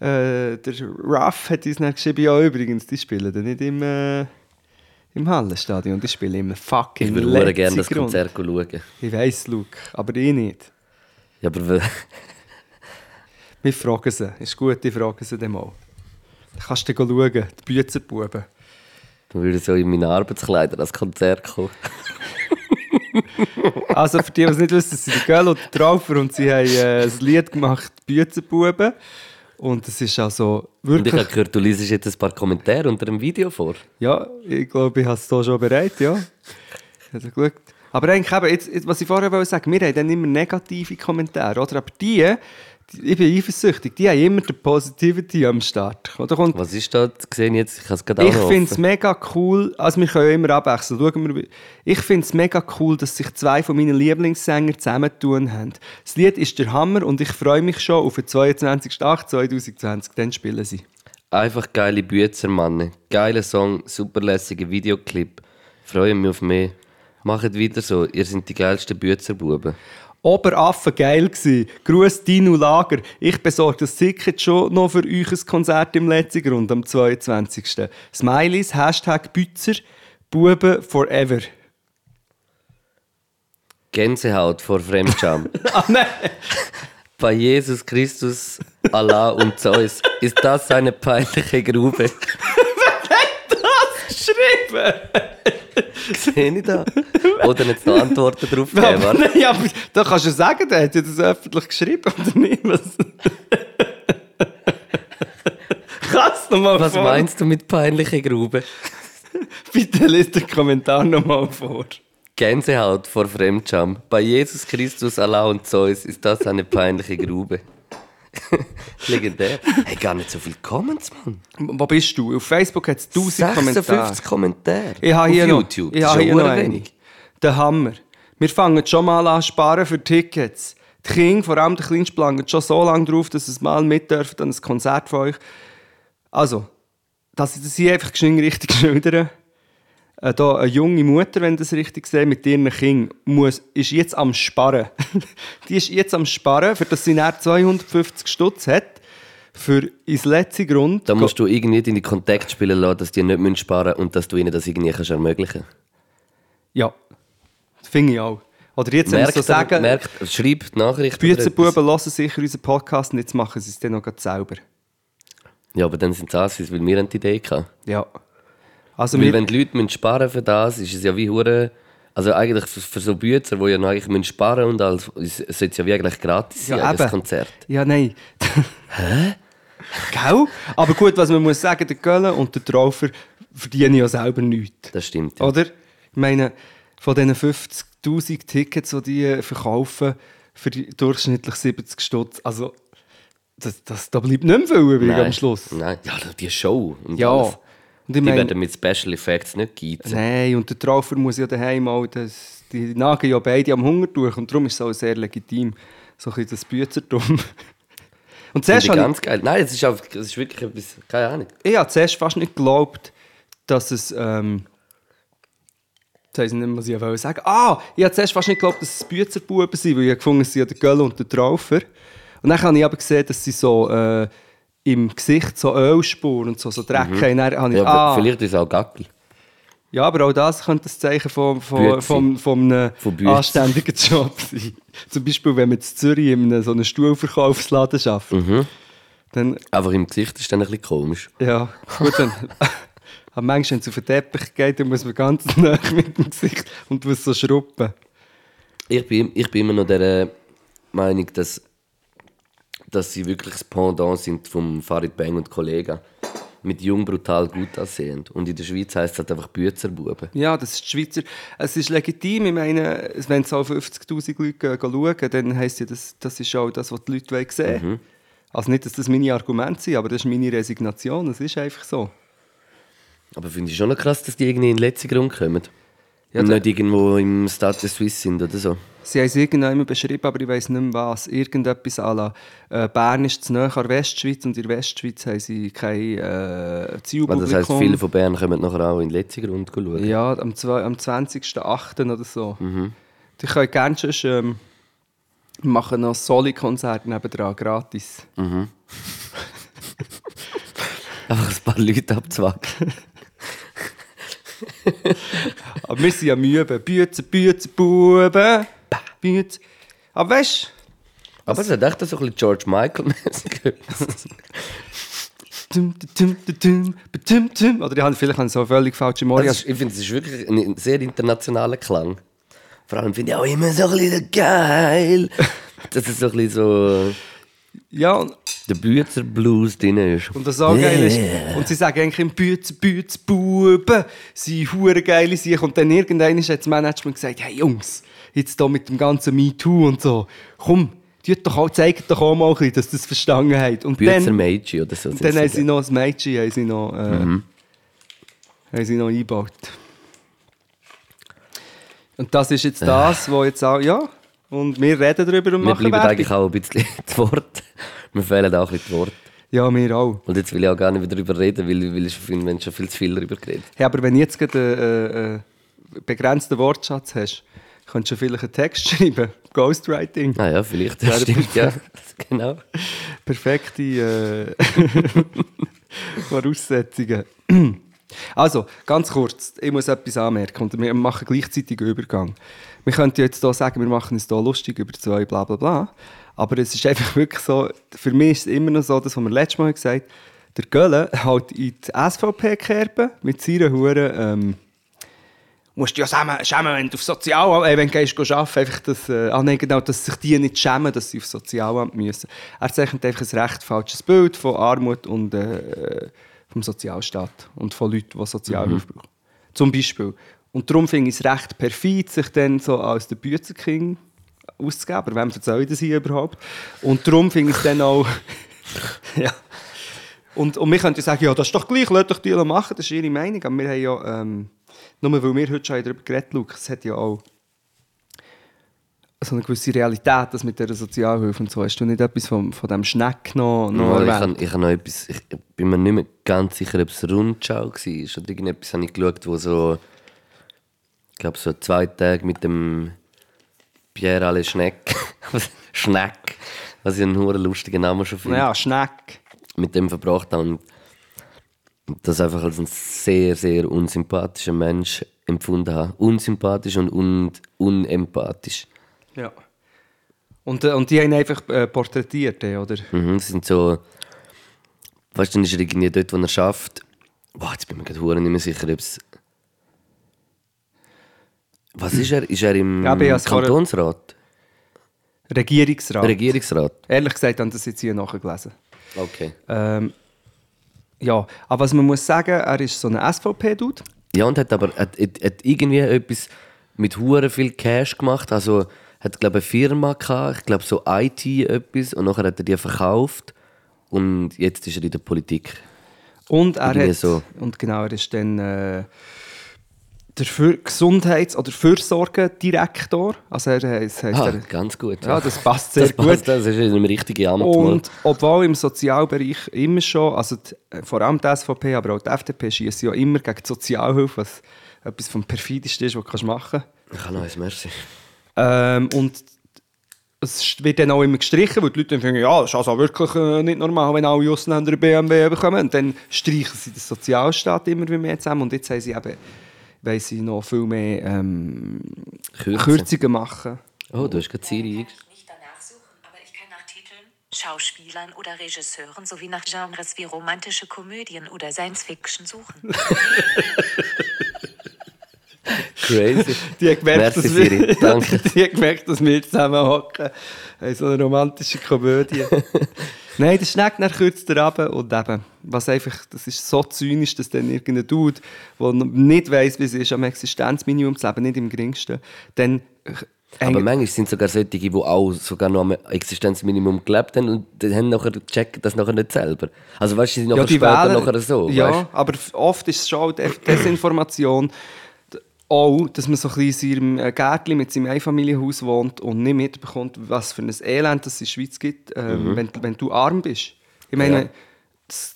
der, äh, der Ruff hat uns dann geschrieben, ja übrigens, die spielen dann nicht im, äh, im Hallenstadion, die spielen im fucking ich würde gerne das. Konzert schauen. Ich weiss, Luke, aber ich nicht. Ja, aber Wir fragen sie, ist gut, ich frage sie dann mal. Dann kannst du dann schauen, die Büzenbuben. Dann würde ich so in meinen Arbeitskleidern an das Konzert kommen. Also für die, die es nicht wissen, das sind Göll und Traufer und sie haben äh, ein Lied gemacht, «Büzenbuben». Und es ist also Und ich wirklich... habe gehört, du liest jetzt ein paar Kommentare unter dem Video vor. Ja, ich glaube, ich habe es hier schon bereit, ja. Also gut. Aber eigentlich eben, jetzt, was ich vorher wollte sagen, wir haben dann immer negative Kommentare, oder? Aber die ich bin eifersüchtig, die haben immer die Positivity am Start. Oder? Und Was ist da gesehen jetzt? Ich habe es gerade auch ich finde es mega cool, also wir können ja immer abwechseln, schauen wir, ich finde es mega cool, dass sich zwei von meinen Lieblingssänger zusammentun haben. Das Lied ist der Hammer und ich freue mich schon auf den 22.08.2020, dann spielen sie. Einfach geile Büzer, Mann. Geiler Song, super lässiger Videoclip. Freue mich auf mehr. Macht weiter so, ihr seid die geilsten Büzerbuben. Oberaffen geil gsi. Gruß Dino Lager. Ich besorge das Ticket schon noch für euch ein Konzert im letzten Grund am 22. Smileys, Hashtag Bützer, Buben forever. Gänsehaut vor Fremdscham. Ah nein! Bei Jesus Christus, Allah und Zeus ist das eine peinliche Grube. Geschrieben! Sehe ich da? Oder jetzt noch Antworten drauf geben, aber, nein, aber da kannst du sagen, der hat ja das öffentlich geschrieben, oder nicht? Was? Kannst du nochmal Was meinst du mit peinliche Grube? Bitte liest den Kommentar nochmal vor. Gänsehaut vor Fremdscham. Bei Jesus Christus, Allah und Zeus ist das eine peinliche Grube. Legendär. Hey, gar nicht so viele Comments, Mann. Wo bist du? Auf Facebook hat es 1000 Kommentare. 56 Kommentare. Ich habe Auf hier noch, YouTube. Ich habe hier noch eine. wenig. Der Hammer. Wir fangen schon mal an sparen für Tickets. Die Kinder, vor allem der Kleinste, planen schon so lange drauf, dass sie mal mit dürfen an ein Konzert von euch. Also, dass ich das hier einfach geschwind richtig schildere. Äh, da eine junge Mutter, wenn das richtig sehe, mit ihren Kindern, muss, ist jetzt am Sparen. die ist jetzt am Sparen, für das sie nach 250 Stutz hat, für ins letzte Grund. Da musst du irgendwie deine Kontakte spielen lassen, dass die nicht sparen müssen und dass du ihnen das irgendwie kannst ermöglichen Ja, das finde ich auch. Oder jetzt, Merkt, so sagen, merkt, schreib die Nachricht. die oder etwas. Büzenbuben hören sicher unseren Podcast und jetzt machen sie es dann noch selber. Ja, aber dann sind es Assis, weil wir die Idee hatten. Ja. Also Weil wenn die Leute müssen sparen für das, ist es ja wie hure. Also eigentlich für, für so Büzer, die ja noch eigentlich müssen sparen und alles, es sollte ja wie eigentlich gratis sein, Ja, das eben. Konzert. Ja, nein. Hä? Gell? Aber gut, was man muss sagen, der Göller und der Traufer verdienen ja selber nichts. Das stimmt. Ja. Oder? Ich meine, von diesen 50'000 Tickets, die die äh, verkaufen, für die durchschnittlich 70 Stutz, also das, das, da bleibt nicht mehr viel übrig am Schluss. Nein, ja, die Show. Und Ja. alles. Und ich Die meine, werden mit Special Effects nicht geizen. Nein, und der Traufer muss ja daheim auch, das, die nagen ja beide am Hunger durch und darum ist es auch sehr legitim, so ein bisschen das Büzertum. Und zuerst ich ganz geil. Nein, es ist, auch, es ist wirklich etwas, keine Ahnung. ich, ich habe zuerst fast nicht geglaubt, dass es, ähm, jetzt weiss ich nicht was ich wollte sagen. Ah, ich habe zuerst fast nicht geglaubt, dass es Büzerbuben sind, weil ich gefunden, sind ja der Göll und der Traufer. Und dann habe ich aber gesehen, dass sie so äh, im Gesicht so Ölspuren und so, so Dreck haben. Dann habe ich, Ja, ah, Vielleicht ist es auch Gacki. Ja, aber auch das könnte ein Zeichen von, von, von, von einem Von anständigen Job sein. Zum Beispiel, wenn man in Zürich in einem, so einem Stuhlverkaufsladen arbeitet. Mhm. Dann, Einfach im Gesicht ist dann ein bisschen komisch. ja, gut, dann... Aber manchmal, wenn es auf den Teppich geht, dann muss man ganz nah mit dem Gesicht und muss so schrubben. Ich bin, ich bin immer noch der Meinung, dass, dass sie wirklich das Pendant sind vom Farid Bang und Kollegen. Mit jung, brutal, gut aussehend. Und in der Schweiz heisst es halt einfach Büzerbuben. Ja, das ist die Schweizer. Es ist legitim. Ich meine, wenn es auf 50.000 Leute schauen, dann heisst ja, das, das ist auch das, was die Leute sehen wollen. Also nicht, dass das meine Argumente sind, aber das ist meine Resignation. Es ist einfach so. Aber finde ich schon krass, dass die irgendwie in den letzten Grund kommen. Ja, nicht irgendwo im Stade Suisse sind oder so. Sie haben es irgendwann beschrieben, aber ich weiß nicht mehr was. Irgendetwas à la, äh, Bern ist zu nahe an der Westschweiz und in der Westschweiz haben sie kein äh, Zielpublikum. das heisst, viele von Bern kommen nachher auch in den letzten Grund schauen. Ja, am, zwei- am 20.08. oder so. Mhm. Die können gerne sonst, ähm, machen noch ein Soli-Konzert nebendran, gratis. Einfach ein paar Leute abzwacken. Aber wir sind ja müde. Büze, Büze, Buben. Büze. Aber weißt du, Aber es hat echt so ein bisschen George Michael-mäßig etwas. Tum, tum, tum, tum, tum, tum. Oder ich habe vielleicht so völlig falsche Morgen. Also, ich finde, es ist wirklich ein sehr internationaler Klang. Vor allem finde ich auch immer so ein bisschen geil, dass es so ein bisschen so Ja, und, der Büzer Blues drin ist. und das auch geil ist. Und sie sagen eigentlich im Bütz, Bütz, Buben, sie hure geile sich Und dann irgendwann hat das Management gesagt, hey Jungs, jetzt hier mit dem ganzen MeToo und so, komm, tut doch auch, zeigt doch auch mal ein bisschen, dass das verstanden habt. Und dann, Meiji oder so. und dann haben sie noch das Mädchen haben sie noch, äh, Mhm. haben sie noch eingebaut. Und das ist jetzt das, wo jetzt auch, ja, und wir reden darüber und Wir machen bleiben Werbung. eigentlich auch ein bisschen zu Wort. Mir fehlen auch ein bisschen die Worte. Ja, wir auch. Und jetzt will ich auch gar nicht wieder darüber reden, weil, weil ich finde, wir haben schon viel zu viel darüber geredet. Hey, aber wenn du jetzt gerade einen äh, äh, begrenzten Wortschatz hast, könntest du vielleicht einen Text schreiben. Ghostwriting. Ah ja, vielleicht. Das stimmt, ja. genau. Perfekte äh, Voraussetzungen. Also, ganz kurz, ich muss etwas anmerken und wir machen gleichzeitig einen Übergang. Wir könnten jetzt hier sagen, wir machen uns hier lustig über zwei bla bla bla, aber es ist einfach wirklich so, für mich ist es immer noch so, das, was wir letztes Mal gesagt haben, der Gölle halt in die SVP-Kerbe mit seiner Huren ähm, musst dich ja schämen, schämen, wenn du auf Sozialamt, äh, wenn du gehst, arbeiten, einfach das, äh, ah, nein, genau, dass sich die nicht schämen, dass sie auf Sozialamt müssen. Er zeichnet einfach ein recht falsches Bild von Armut und äh, vom Sozialstaat und von Leuten, die Sozialhilfe brauchen. Zum Beispiel. Und darum finde ich es recht perfid, sich dann so als der Büzerking auszugeben. Aber wem erzähle ich das hier überhaupt? Und darum finde ich es dann auch... ja. Und, und wir könnten sagen, ja, das ist doch gleich, lasst doch die machen, das ist ihre Meinung. Aber wir haben ja, ähm, nur weil wir heute schon darüber geredet haben, es hat ja auch so eine gewisse Realität, das mit dieser Sozialhilfe und so. Hast du nicht etwas von, von diesem Schneck noch, noch Ja, ich habe ich hab noch etwas, ich bin mir nicht mehr ganz sicher, ob es Rundschau war oder irgendetwas habe ich geschaut, wo so, ich glaube so zwei Tage mit dem Pierre Alle Schneck, Schneck, was ich einen hure lustigen Namen schon finde, Ja, Schneck. mit dem verbracht habe und das einfach als ein sehr, sehr unsympathischer Mensch empfunden habe. Unsympathisch und un unempathisch. Ja. Und, äh, und die haben ihn einfach äh, porträtiert, äh, oder? Mhm, das sind so. Weißt du, dann ist er irgendwie dort, wo er schafft. Boah, jetzt bin ich mir gerade nicht mehr sicher, ob es. Was ist er? Ist er im Ja, Kantonsrat? Regierungsrat. Regierungsrat? Ehrlich gesagt, habe ich das jetzt hier nachgelesen. Okay. Ähm, ja, aber was man muss sagen, er ist so ein SVP-Dude. Ja, und hat aber hat, hat, hat irgendwie etwas mit hure viel Cash gemacht. Also hat, glaube eine Firma gehabt, ich glaube so IT etwas, und nachher hat er die verkauft. Und jetzt ist er in der Politik. Und er Irgendwie hat, so. und genau, er ist dann äh, der Für Gesundheits- oder Fürsorgedirektor. Also er heisst, heisst Ah, er, ganz gut. ja, das passt sehr das gut. passt, Das ist in einem richtigen Amt. Und obwohl im Sozialbereich immer schon, also die, äh, vor allem die SVP, aber auch die FDP schießen ja immer gegen die Sozialhilfe, was etwas vom perfidesten ist, was du kannst machen Ich habe noch eins, merci. ähm, Und es wird dann auch immer gestrichen, weil die Leute dann finden, ja, das ist also wirklich äh, nicht normal, wenn alle Ausländer einen BMW bekommen. Und dann streichen sie den Sozialstaat immer mehr zusammen. Und jetzt haben sie eben, weil sie noch viel mehr ähm. Kürzungen machen. Oh, du hast gerade Siri kann ich nicht danach suchen, aber ich kann nach Titeln, Schauspielern oder Regisseuren sowie nach Genres wie romantische Komödien oder Science Fiction suchen. Crazy. Die hat gemerkt, Merci, dass wir. Danke. die hat gemerkt, dass wir zusammen hocken. In so einer romantischen Komödie. Nein, der Schneck dann kürzt er ab und eben, was einfach, das ist so zynisch, dass dann irgendein Dude, der nicht weiss, wie es ist, am Existenzminimum zu leben, nicht im geringsten, dann äh, Aber manchmal sind sogar solche, die auch sogar noch am Existenzminimum gelebt haben und die haben nachher checken das nachher nicht selber. Also weißt du, sie sind nachher später nachher so. Ja, weißt? aber oft ist es schon Des- Desinformation. Auch, dass man so ein bisschen in seinem äh, Gärtchen mit seinem Einfamilienhaus wohnt und nicht mitbekommt, was für ein Elend es in der Schweiz gibt, ähm, wenn, wenn du arm bist. Ich meine, Mhm. Ja.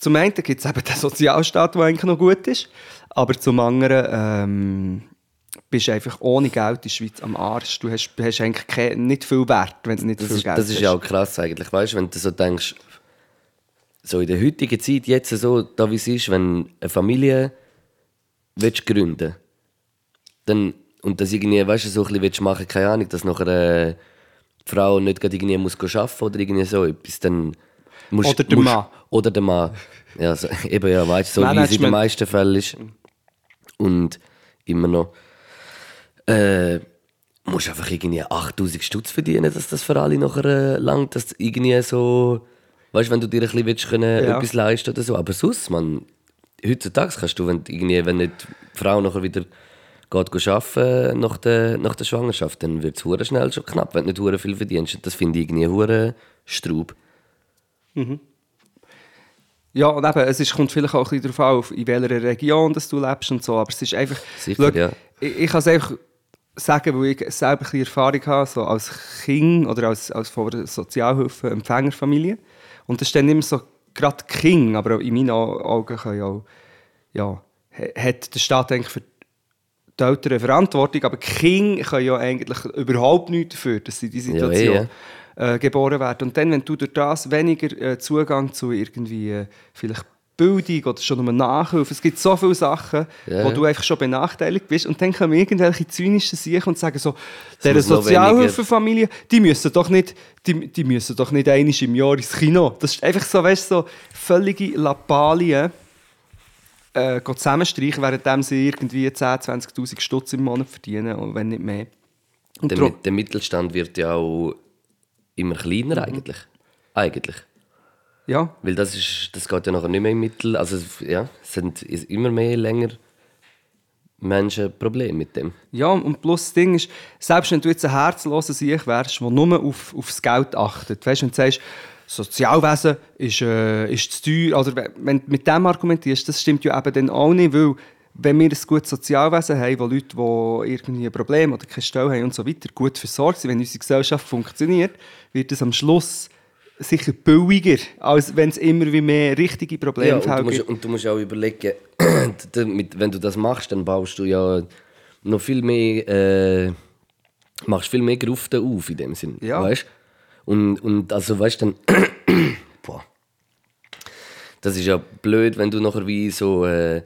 zum einen gibt es eben den Sozialstaat, der eigentlich noch gut ist, aber zum anderen ähm, bist du einfach ohne Geld in der Schweiz am Arsch. Du hast, hast eigentlich ke- nicht viel Wert, wenn du nicht Das viel ist, Geld das ist ja auch krass eigentlich, weißt du, wenn du so denkst, so in der heutigen Zeit, jetzt so, da wie es ist, wenn eine Familie willst gründen dann und das irgendwie, weißt du, so ein bisschen willst machen, keine Ahnung, dass nachher äh, die Frau nicht gerade irgendwie muss arbeiten oder irgendwie so etwas, dann musst Oder der musst, Mann. Oder der Mann. Ja, so, eben ja, weißt du, so wie es in den meisten Fällen ist. Und immer noch. Äh, musst einfach irgendwie 8000 Stutz verdienen, dass das für alle nachher äh, langt, dass du irgendwie so, weißt, wenn du dir ein bisschen willst, können, Ja. etwas leisten oder so. Aber sonst, man, heutzutage kannst du, wenn, du irgendwie, wenn nicht die Frau nachher wieder geht arbeiten nach der, nach der Schwangerschaft, dann wird es schnell schon knapp, wenn du nicht viel verdienst. Das finde ich irgendwie hure Straub. Ja, und eben, es ist, kommt vielleicht auch ein bisschen darauf an, in welcher Region dass du lebst und so, aber es ist einfach... Sicher, ja. Ich, ich kann es einfach sagen, weil ich selber ein bisschen Erfahrung habe, so als Kind oder als, als von einer Sozialhilfe-Empfängerfamilie. Und das ist dann immer so, gerade King, aber in meinen Au- Augen kann ja auch, ja, ha- hat der Staat eigentlich für die Eltern Verantwortung, aber King können ja eigentlich überhaupt nichts dafür, dass sie in diese Ja, Situation eh, äh, geboren werden. Und dann, wenn du durch das weniger äh, Zugang zu irgendwie äh, vielleicht Bildung oder schon nur Nachhilfe, es gibt so viele Sachen, Ja, wo ja. du einfach schon benachteiligt bist und dann kommen irgendwelche zynischen Sachen und sagen so, noch Sozialhilfefamilie, die müssen doch nicht, die, die müssen doch nicht einmal im Jahr ins Kino. Das ist einfach so, weißt so völlige Lappalien. Äh, zusammenstreichen, während sie irgendwie 10'000, 20'000 Stutz im Monat verdienen, wenn nicht mehr. Und Der, der Mittelstand wird ja auch immer kleiner eigentlich. Eigentlich. ja, Weil das, ist, das geht ja nachher nicht mehr im Mittel. Also es- ja, es sind immer mehr länger Menschen Probleme mit dem. Ja, und plus das Ding ist, selbst wenn du jetzt ein herzloser Sieg wärst, der nur auf, auf das Geld achtet, weißt wenn du sagst, Sozialwesen ist, äh, ist zu teuer, oder wenn- du mit dem argumentierst, das stimmt ja eben dann auch nicht, weil wenn wir ein gutes Sozialwesen haben, wo Leute, die irgendwie ein Problem oder keine Stelle haben und so weiter, gut versorgt sind, wenn unsere Gesellschaft funktioniert, wird es am Schluss sicher billiger, als wenn es immer wie mehr richtige Ja, Probleme und, du musst, gibt. und du musst auch überlegen, wenn du das machst, dann baust du ja noch viel mehr, äh, machst viel mehr Gruften auf in dem Sinn. Ja. Weißt? Und, und also weißt dann, boah, das ist ja blöd, wenn du nachher wie so, äh,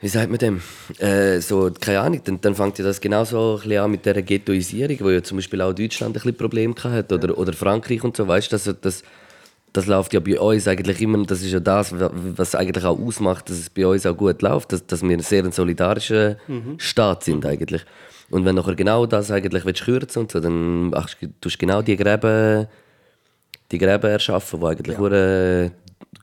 wie sagt man dem, äh, so, keine Ahnung, dann, dann fängt ja das genauso ein bisschen an mit dieser Ghettoisierung, wo ja zum Beispiel auch Deutschland ein bisschen Probleme hat oder, oder Frankreich und so, weißt du, das, das, das läuft ja bei uns eigentlich immer, das ist ja das, wa- was eigentlich auch ausmacht, dass es bei uns auch gut läuft, dass, dass wir ein sehr solidarischer Staat sind eigentlich. Und wenn nachher genau das eigentlich willst kürzen und so, dann du- tust du genau die Gräben, die Gräben erschaffen, die eigentlich ja.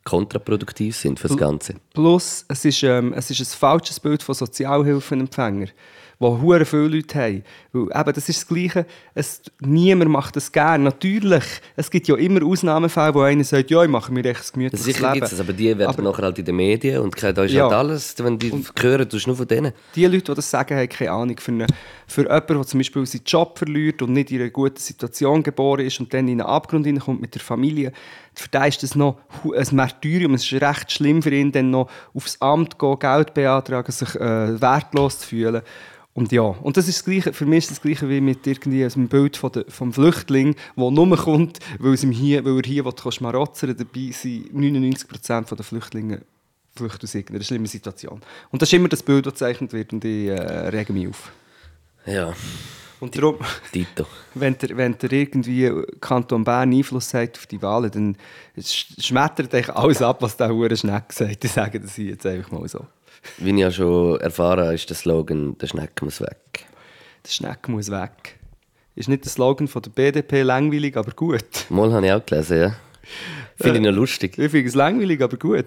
kontraproduktiv sind für das Ganze. Plus, es ist, ähm, es ist ein falsches Bild von Sozialhilfenempfängern, wo hure viele Leute haben. Weil eben, das ist das Gleiche, es, niemand macht das gerne. Natürlich, es gibt ja immer Ausnahmefälle, wo einer sagt, ja, ich mache mir echt ein gemütliches Sicher Leben. gibt es, aber die werden Aber- nachher halt in den Medien und da ist Ja. halt alles, wenn die hören, tust du nur von denen. Die Leute, die das sagen, haben keine Ahnung. Für, eine, für jemanden, der zum Beispiel seinen Job verliert und nicht in einer guten Situation geboren ist und dann in einen Abgrund hineinkommt mit der Familie, für den ist das noch ein Martyrium. Es ist recht schlimm für ihn, dann noch aufs Amt zu gehen, Geld beantragen, sich äh, wertlos zu fühlen. Und ja, und das ist das Gleiche, für mich ist das Gleiche wie mit irgendwie einem Bild von der, vom Flüchtling, der nur kommt, weil, es ihm hier, weil er hier will schmarotzern Dabei sind 99% der Flüchtlinge flüchten aus irgendeiner schlimmen Situation. Und das ist immer das Bild, das gezeichnet wird und ich äh, rege mich auf. Ja, Und darum, Tito. wenn der, wenn der irgendwie Kanton Bern Einfluss hat auf die Wahlen, dann sch- schmettert eigentlich alles ab, was der Hure Schneck sagt. Ich sage das hier jetzt einfach mal so. Wie ich ja schon erfahren habe, ist der Slogan «Der Schneck muss weg». Der Schneck muss weg. Ist nicht der Slogan von der BDP langweilig, aber gut. Mal habe ich auch gelesen, ja. Finde ich noch lustig. Ich finde es langweilig, aber gut.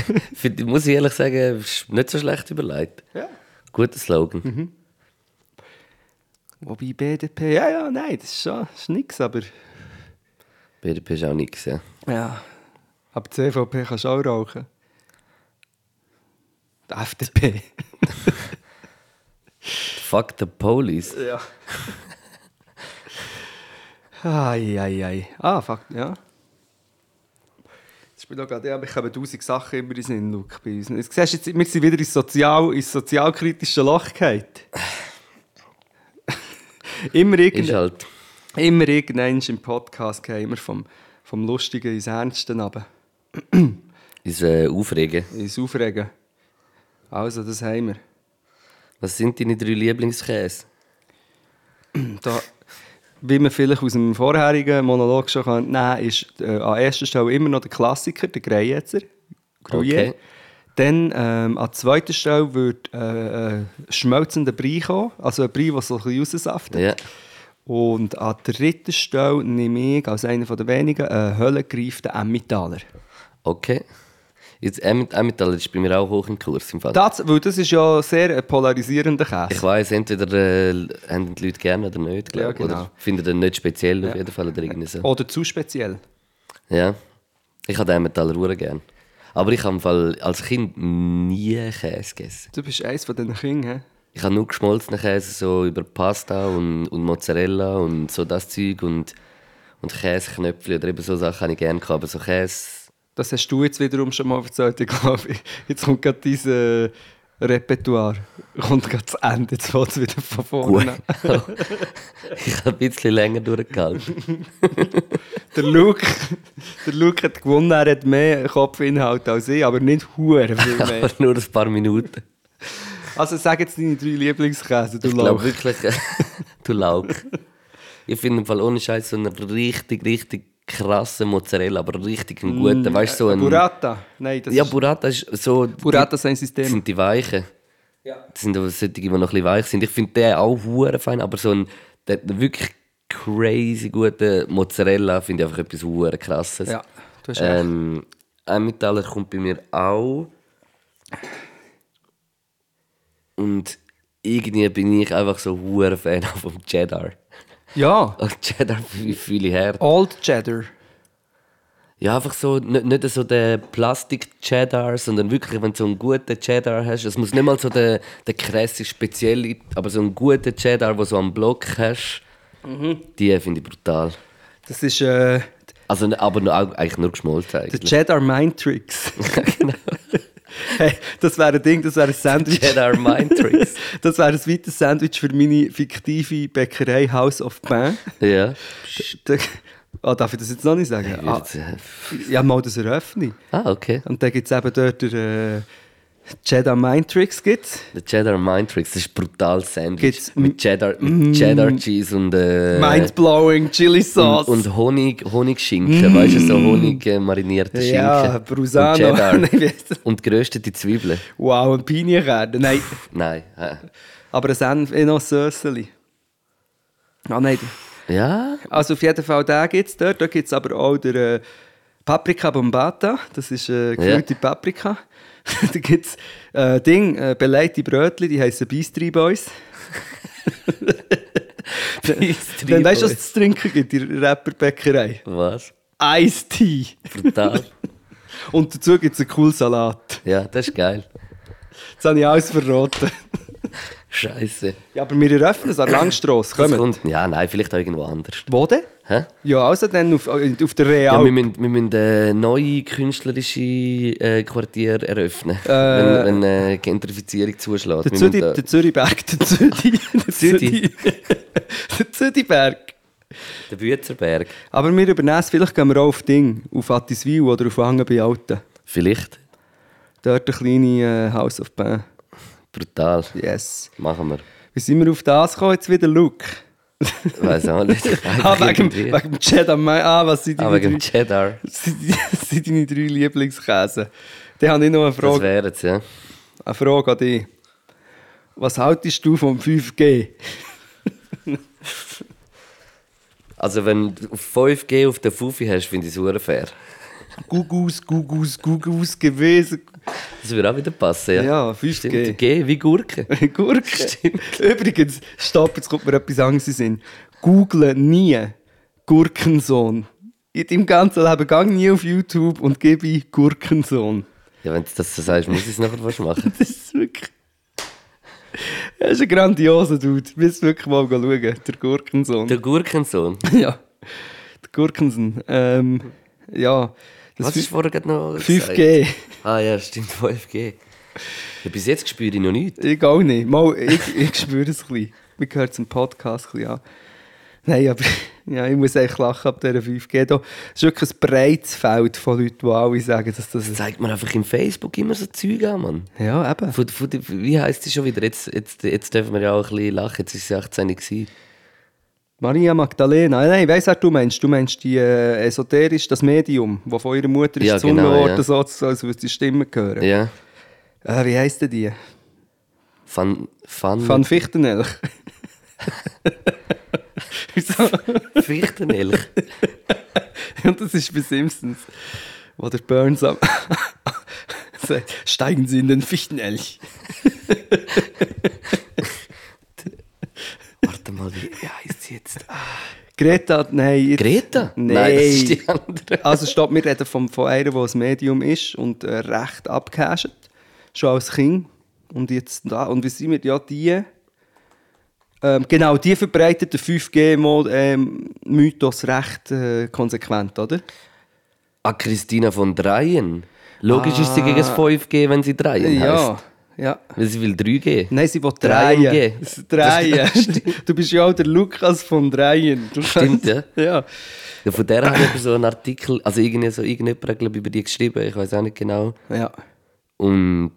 Muss ich ehrlich sagen, ist nicht so schlecht überlegt. Ja. Guter Slogan. Wobei BDP, ja, ja, nein, das ist schon ist nix, aber BDP ist auch nichts, ja. ja. Aber die CVP kannst du auch rauchen. Die FDP. Fuck the police. Ja. ai, ai, ai. Ah, fuck, ja. Ich bin noch gerade, ja, ich habe tausend Sachen immer in den Sinn, Luke, bei uns. Jetzt siehst jetzt, wir sind wieder ins, Sozial, ins sozialkritische Loch gefallen. immer Ist irgendein, halt. immer irgendein im Podcast gehen wir vom, vom Lustigen ins Ernste runter. Ist äh, Aufregen. Ins Aufregen. Also, das haben wir. Was sind deine drei Lieblingskäse? Da, wie man vielleicht aus dem vorherigen Monolog schon kann kann, ist äh, an erster Stelle immer noch der Klassiker, der Greyetzer. Gruyère. Okay. Dann ähm, an zweiter Stelle wird äh, äh, schmelzender Brei kommen, also ein Brei, der so ein bisschen raussaftet. Ja. Und an dritter Stelle nehme ich als einer der wenigen einen höllengereiften Emmentaler. Okay. Jetzt Emmet- Emmental ist bei mir auch hoch im Kurs im Fall. Das, weil das ist ja sehr ein polarisierender Käse. Ich weiss, entweder äh, haben die Leute gerne oder nicht, Ja, genau. oder finden den nicht speziell auf jeden Fall oder irgendwie so. Oder zu speziell. Ja. Ich habe Emmentaler Uhren gern. Aber ich habe im Fall als Kind nie Käse gegessen. Du bist eines von diesen Kindern. hä? Ich habe nur geschmolzenen Käse, so über Pasta und, und Mozzarella und so das Zeug und, und Käseknöpfchen oder eben so Sachen habe ich gerne gehabt. Aber so Käse... Das hast du jetzt wiederum schon mal erzählt, ich glaube. Jetzt kommt gerade dieses äh, Repertoire. Kommt gerade zu Ende, jetzt fängt es wieder von vorne ich habe ein bisschen länger durchgehalten. Der Luke, der Luke hat gewonnen, er hat mehr Kopfinhalt als ich, aber nicht hure viel mehr. Aber nur ein paar Minuten. Also sag jetzt deine drei Lieblingskäse, du Ich glaube Lauch. wirklich, du Laug. Ich finde im Fall ohne Scheiß so einen richtig, richtig krassen Mozzarella, aber richtig einen guten. weißt du, so ein. Burrata. Nein, das Ja, ist, Burrata ist so. Burrata ist ein Das System. sind die Weichen. Ja. Das sind aber solche, die noch ein bisschen weich sind. Ich finde den auch hure fein, aber so ein der, der wirklich crazy gute Mozzarella finde ich einfach etwas hure krasses. Ja, du hast recht. ähm, Emmentaler kommt bei mir auch. Und irgendwie bin ich einfach so hure Fan auch vom Cheddar. Ja, Und Cheddar fühle fühle ich her. Old Cheddar. Ja, einfach so, nicht, nicht so der Plastik-Cheddar, sondern wirklich, wenn du so einen guten Cheddar hast. Es muss nicht mal so der, der krasse, spezielle, aber so einen guten Cheddar, den du so am Block hast, die finde ich brutal. Das ist äh, Also, aber nur, eigentlich nur geschmolzen der eigentlich. Cheddar Mind Tricks. hey, das wäre ein Ding, das wäre ein Sandwich. Cheddar Mind Tricks. Das wäre ein weiteres Sandwich für meine fiktive Bäckerei House of Pain. ja. Ah, darf ich das jetzt noch nicht sagen? Ah, äh, ja, mal das eröffne. Ah, okay. Und dann gibt es eben dort der äh, Cheddar Mind Tricks. Gibt's. Der Cheddar Mind Tricks, das ist ein brutales Sandwich. Gibt's- mit Cheddar, mit Cheddar Cheese und, äh, Mindblowing Chili und, Sauce. und Honig, Honigschinken, weißt du, so Honig äh, marinierte Schinken. ja, Brusano. Und Cheddar. Und geröstete Zwiebeln. wow, und Pinienkerne. Nein, Nein. äh. aber ein Senf in noch Sösseli. Ah, nein. Ja, Also auf jeden Fall den gibt es dort. Da gibt es aber auch der äh, Paprika Bombata. Das ist äh, gefüllte Paprika. da gibt es äh, Ding, äh, belegte Brötchen, die heißen Beastry Boys. Dann weißt du, was es zu trinken gibt in der Rapperbäckerei? was? Ice Tea. Brutal. Und dazu gibt es einen coolen Salat. ja, das ist geil. Jetzt habe ich alles verraten. Scheiße. Ja, aber wir eröffnen es an Langstrasse. Kommt, ja, nein, vielleicht auch irgendwo anders. Wo denn? Hä? Ja, also dann auf, auf der Ja, Real. wir müssen, wir müssen äh, neue künstlerische äh, Quartier eröffnen, Äh, wenn, wenn äh, Gentrifizierung zuschlägt. der, Züdi, da- der Zürichberg, der Züdi. Der Züdi. der Züdiberg. der Büzerberg. Aber wir übernehmen vielleicht gehen wir auch auf Ding, auf Attiswil oder auf Hangen bei Alten. Vielleicht. Dort eine kleine äh, House of Pain. Brutal. Yes. Machen wir. Wie sind wir auf das gekommen? Jetzt wieder Luke. Weiß auch nicht. Ah, wegen, wegen dem Cheddar. Ah, was sind Ah, deine, wegen dem drei, Cheddar. sind, deine drei Lieblingskäse? Dann habe ich noch eine Das Frage, wäre es, ja. eine Frage an dich. Was haltest du vom 5G? Also wenn du auf 5G auf der Fufi hast, finde ich es fair. Gugus, Gugus, Gugus gewesen. Das würde auch wieder passen, ja. Ja, 5G. Stimmt, G wie Gurke. Gurke. Übrigens, stopp, jetzt kommt mir etwas anderes in Sinn. Google nie Gurkensohn. In deinem ganzen Leben gang nie auf YouTube und gib ein Gurkensohn. Ja, wenn du das so sagst, muss ich es nachher fast machen. Das ist wirklich... Er ist ein grandioser Dude. Du musst wirklich mal schauen. Der Gurkensohn. Der Gurkensohn. ja. Der Gurkensohn. Ähm, ja. Das Was ist vorher gerade noch 5G. gesagt? Ah ja, stimmt, 5G. Ja, bis jetzt spüre ich noch nichts. Ich auch nicht. Mal, ich, ich spüre es ein bisschen. Man hört es im Podcast ein bisschen an. Nein, aber ja, ich muss echt lachen ab dieser 5G. Da ist wirklich ein breites Feld von Leuten, die alle sagen, dass das... Das zeigt mir einfach im Facebook immer so Zeug an, Mann. Ja, eben. Von, von, wie heisst sie schon wieder? Jetzt, jetzt, jetzt dürfen wir ja auch ein bisschen lachen. Jetzt ist sie 18 gewesen. Maria Magdalena. Nein, ich weiss, wer du meinst. Du meinst die äh, esoterisch, das Medium, das von ihrer Mutter ist Ja, gezwungen genau, worden, ja. so, als würde die Stimme hören. Ja. Äh, wie heisst denn die? Van, Van, Van Fichtenelch. Wieso? Fichtenelch. Und das ist bei Simpsons, wo der Burns am sagt, steigen Sie in den Fichtenelch. Warte mal, wie, wie jetzt? Greta, nein. Jetzt, Greta? Nein. Nein, das ist die andere. Also stopp, wir reden von, von einer, die ein Medium ist und äh, recht abgehascht. Schon als Kind. Und jetzt da. Und wie sind wir? Ja, die. Ähm, genau, die verbreitet den 5G-Mythos recht äh, konsequent, oder? Ah, Christina von Dreien. Logisch ist sie gegen das 5G, wenn sie Dreien Ah. Ja, heisst. Ja. Weil sie will 3G. Nein, sie will Dreien drehen. G. Das Drehen. Du bist ja auch der Lukas von Dreien. Du Stimmt, ja. Ja. Ja, von der habe ich so einen Artikel, also irgendwie so irgendjemand hat, glaub ich, über die geschrieben, ich weiß auch nicht genau. ja. Und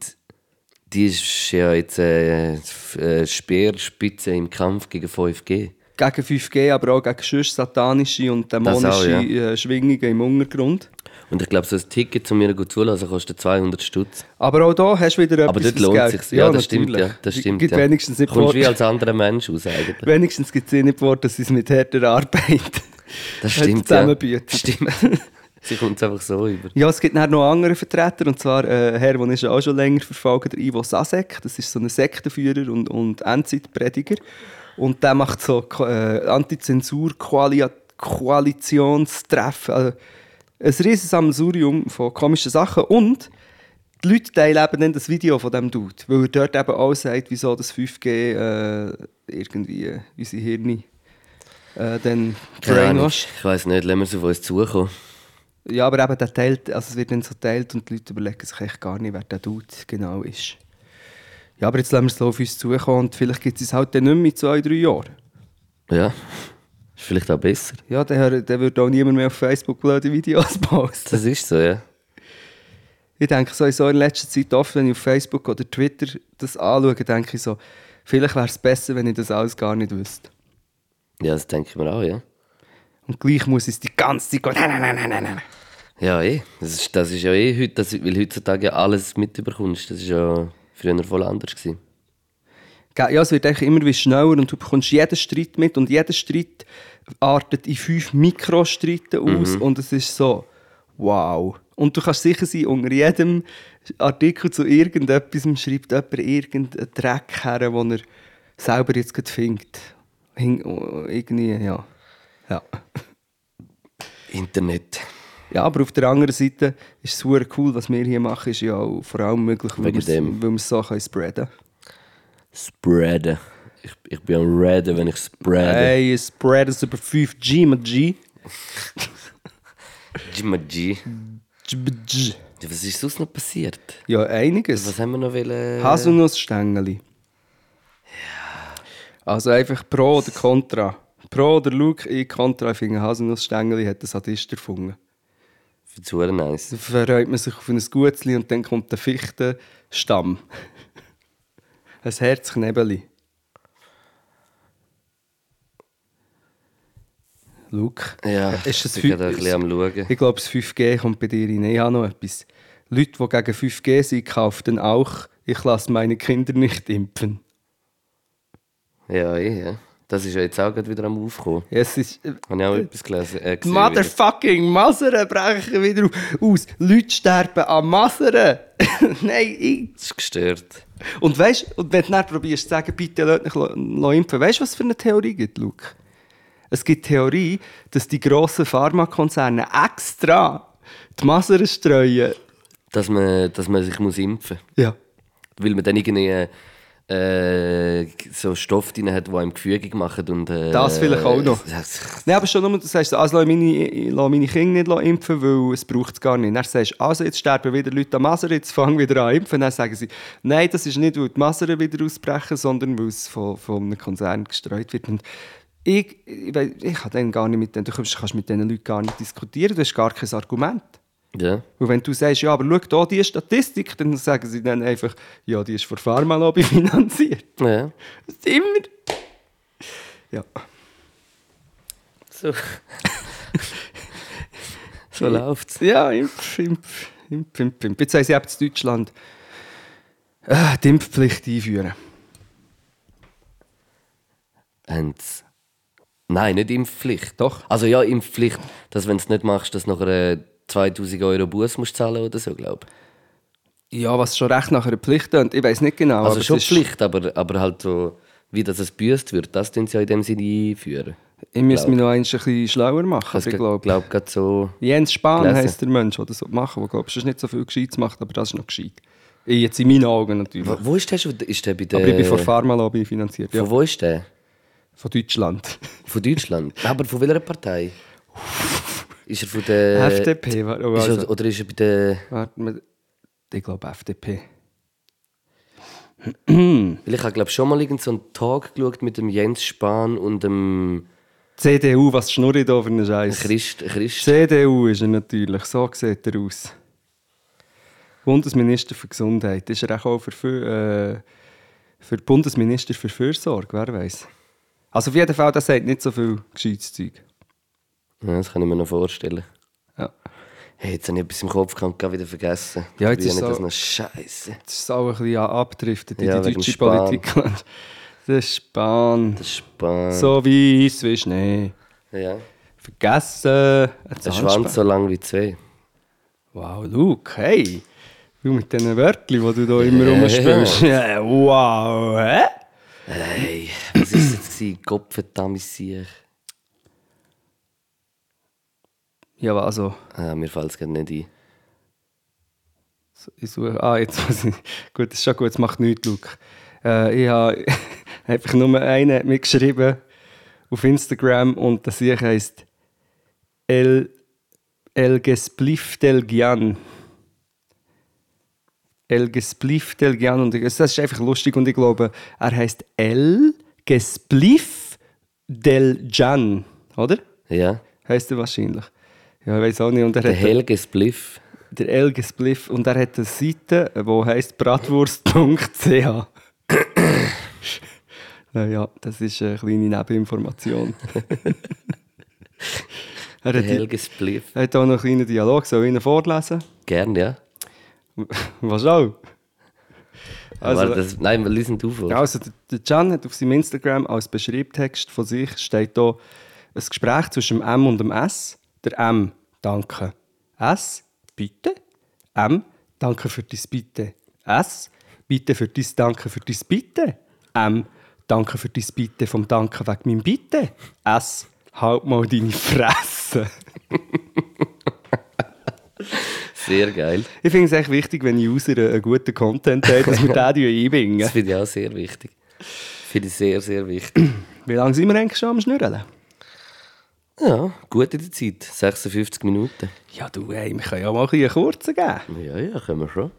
die ist ja jetzt äh, f- äh, Speerspitze im Kampf gegen 5G. gegen 5G, aber auch gegen sonst satanische und dämonische auch, ja. äh, Schwingungen im Untergrund. Und ich glaube, so ein Ticket zu mir gut zulassen kostet 200 Stutz. Aber auch da hast du wieder Aber etwas dort lohnt es Geld. Ja, das stimmt. Ja, das Es stimmt gibt ja. wenigstens nicht Kommst vor, wie als anderer Mensch aus eigentlich. wenigstens gibt es nicht vor, dass sie es mit härter Arbeit Das stimmt, ja. zusammenbieten. Stimmt. Sie kommt es einfach so über. Ja, es gibt noch andere Vertreter, und zwar äh, Herr, den ich auch schon länger verfolge, der Ivo Sasek. Das ist so ein Sektenführer und, und Endzeitprediger. Und der macht so äh, Antizensur-Koalitionstreffen. Also, ein riesiges Sammelsurium von komischen Sachen. Und die Leute teilen eben dann das Video von dem Dude, weil er dort eben auch sagt, wieso das 5G äh, irgendwie äh, unsere Hirne äh, dann brainwashed. Ich weiß nicht, lassen wir es auf uns zukommen. Ja, aber eben der teilt, also es wird dann so teilt und die Leute überlegen sich echt gar nicht, wer der Dude genau ist. Ja, aber jetzt lassen wir es auf uns zukommen und vielleicht gibt es es halt dann nicht mehr in zwei, drei Jahren. Ja. Ist vielleicht auch besser. Ja, dann, dann würde auch niemand mehr auf Facebook blöde Videos posten. Das ist so, ja. Ich denke sowieso in letzter Zeit oft, wenn ich auf Facebook oder Twitter das anschaue, denke ich so, vielleicht wäre es besser, wenn ich das alles gar nicht wüsste. Ja, das denke ich mir auch, ja. Und gleich muss es die ganze Zeit gehen, nein, nein, nein, nein, nein. Ja, eh. Das ist, das ist ja eh heute, das, weil heutzutage alles mitbekommst. Das ist ja früher voll anders gewesen. Ja, es wird eigentlich immer wie schneller und du bekommst jeden Streit mit und jeder Streit artet in fünf Mikrostreiten aus und es ist so, wow. Und du kannst sicher sein, unter jedem Artikel zu irgendetwas schreibt jemand irgendeinen Dreck her, den er selber jetzt gerade findet. Hing, irgendwie, ja. ja. Internet. Ja, aber auf der anderen Seite ist es super cool, was wir hier machen, ist ja auch vor allem möglich, weil wir es- so können spreaden Spreaden. Ich, ich bin am Redden, wenn ich spreade. Hey, spread es über 5G mit G. Jimmy G. G. Ja, was ist sonst noch passiert? Ja, einiges. Was haben wir noch wollen? Haselnussstängeli. Also einfach Pro oder Contra. Pro oder Luke, ich Contra. Ich finde, Haselnussstängeli hat ein Sadist erfunden. Für zu nice. Da verreut man sich auf ein Gutzli und dann kommt der Fichtenstamm. Ein Herzknebeli. Luke, Ja, ist das ich bin ein bisschen am Schauen. ich glaube, das 5G kommt bei dir rein. Ich habe noch etwas. Leute, die gegen 5G sind, kaufen auch, ich lasse meine Kinder nicht impfen. Ja, ja. Das ist ja jetzt auch gerade wieder am Aufkommen. Es ist... Habe ich auch etwas gelesen. Äh, Motherfucking Masern brechen wieder aus. Leute sterben an Masern. Nein, ich... Das ist gestört. Und weißt und wenn du dann probierst zu sagen, bitte lo- lo impfen, weißt du, was es für eine Theorie gibt, Luke? Es gibt die Theorie, dass die grossen Pharmakonzerne extra die Masern streuen. Dass man, dass man sich muss impfen muss. Ja. Weil man dann irgendwie äh, so Stoff drin hat, die einem gefügig machen. Und, äh, Das vielleicht auch noch. Nein, aber schon nur, du sagst, so, also lass meine, lass meine Kinder nicht impfen, weil es braucht es gar nicht. Dann sagst du, also jetzt sterben wieder Leute an Masern, jetzt fangen wieder an impfen. Dann sagen sie, nein, das ist nicht, weil die Masern wieder ausbrechen, sondern weil es von, von einem Konzern gestreut wird. Und ich, ich, weiss- ich kann dann gar nicht mit denen, du kannst mit diesen Leuten gar nicht diskutieren, du hast gar kein Argument. Ja. Und wenn du sagst, ja, aber schau da, die Statistik, dann sagen sie dann einfach, ja, die ist von Pharmalobby finanziert. ja. Das ist immer... Ja. So. so läuft's. Ja, Impf, Impf, Impf, Impf, Impf. Jetzt haben sie eben in Deutschland äh, die Impfpflicht einführen. Sie- Nein, nicht Impfpflicht. Doch. Also ja, Impfpflicht, dass wenn du es nicht machst, dass nachher äh, 2000 Euro Bus musst zahlen oder so, glaube ich. Ja, was schon recht nach einer Pflicht tönt. Ich weiß nicht genau. Also schon Pflicht, aber, aber halt so, wie das es büßt wird, das tun sie ja in dem Sinne einführen. Ich müsste mich noch ein bisschen schlauer machen. Ich aber ich glaube, glaub, so. Jens Spahn heisst der Mensch, der das so machen der glaube ich nicht so viel Gescheites macht, aber das ist noch gescheit. Jetzt in meinen Augen natürlich. Wo, wo ist der schon? Ist der bei der. aber ich bin von Pharmalobby finanziert. Ja. Von wo ist der? Von Deutschland. Von Deutschland? aber von welcher Partei? Ist er von der. FDP. wa- oh, Ist Also, er, oder ist er bei der. warte mal. ich glaube FDP. Weil ich habe glaube schon mal irgend so einen Tag geschaut mit dem Jens Spahn und dem CDU, was schnurre ich da für einen Scheiß? Christ. Christ. CDU ist er natürlich, so sieht er aus. Bundesminister für Gesundheit. Ist er auch für, für, äh, für Bundesminister für Fürsorge, wer weiß. Also auf jeden Fall, das sagt nicht so viel gescheites Zeug. Ja, das kann ich mir noch vorstellen. Ja. Hey, jetzt habe ich etwas im Kopf gehabt, wieder vergessen. Ja, jetzt ist das noch scheiße. Das ist auch ein bisschen abgedriftet in Ja, die deutsche. Politik. Das ist Spahn. Das ist spannend. So weiss wie Schnee. Ja. Vergessen. Ein Der. Schwanz so lang wie zwei. Wow, Luke, hey. Du mit diesen Wörtern, die du da immer rumspielst. Wow, hä? Hey, was war jetzt? gewesen? Gottverdammt sicher. Ja, aber also, Ah, mir fällt es gerade nicht ein. ich suche, ah, jetzt muss ich, gut, das ist schon gut, es macht nichts, Luke. Äh, ich habe einfach nur einen hat mir geschrieben auf Instagram und das hier heisst El, El Gespliff del Gian. El Gespliff del Gian und das ist einfach lustig und ich glaube, er heißt El Gespliff del Gian, oder? Ja. Heißt er wahrscheinlich. Ja, ich weiß auch nicht. Und er Der hat Helge Spliff. der Elge Spliff und er hat eine Seite, die heisst bratwurst.ch. Äh, ja, das ist eine kleine Nebeninformation. er, Der hat, Helge Spliff. er hat auch noch einen kleinen Dialog, soll ich ihn vorlesen? Gern, ja. Was auch? Also, das, nein, wir lesen du vor. also der, Can hat auf seinem Instagram als Beschreibtext von sich steht da ein Gespräch zwischen dem M und dem S. Der M, danke. S, bitte. M, danke für dein Bitte. S, bitte für dein Danke für dein Bitte. M, danke für dein Bitte vom Danke wegen meinem Bitte. S, halt mal deine Fresse. Sehr geil. Ich finde es echt wichtig, wenn User einen guten Content haben, dass wir den einbringen. Das finde ich auch sehr wichtig. Finde ich sehr, sehr wichtig. Wie lange sind wir eigentlich schon am Schnürren? Ja, gut in der Zeit. 56 Minuten. Ja, du, ey, wir können ja mal einen kurzen geben. Ja, ja, können wir schon.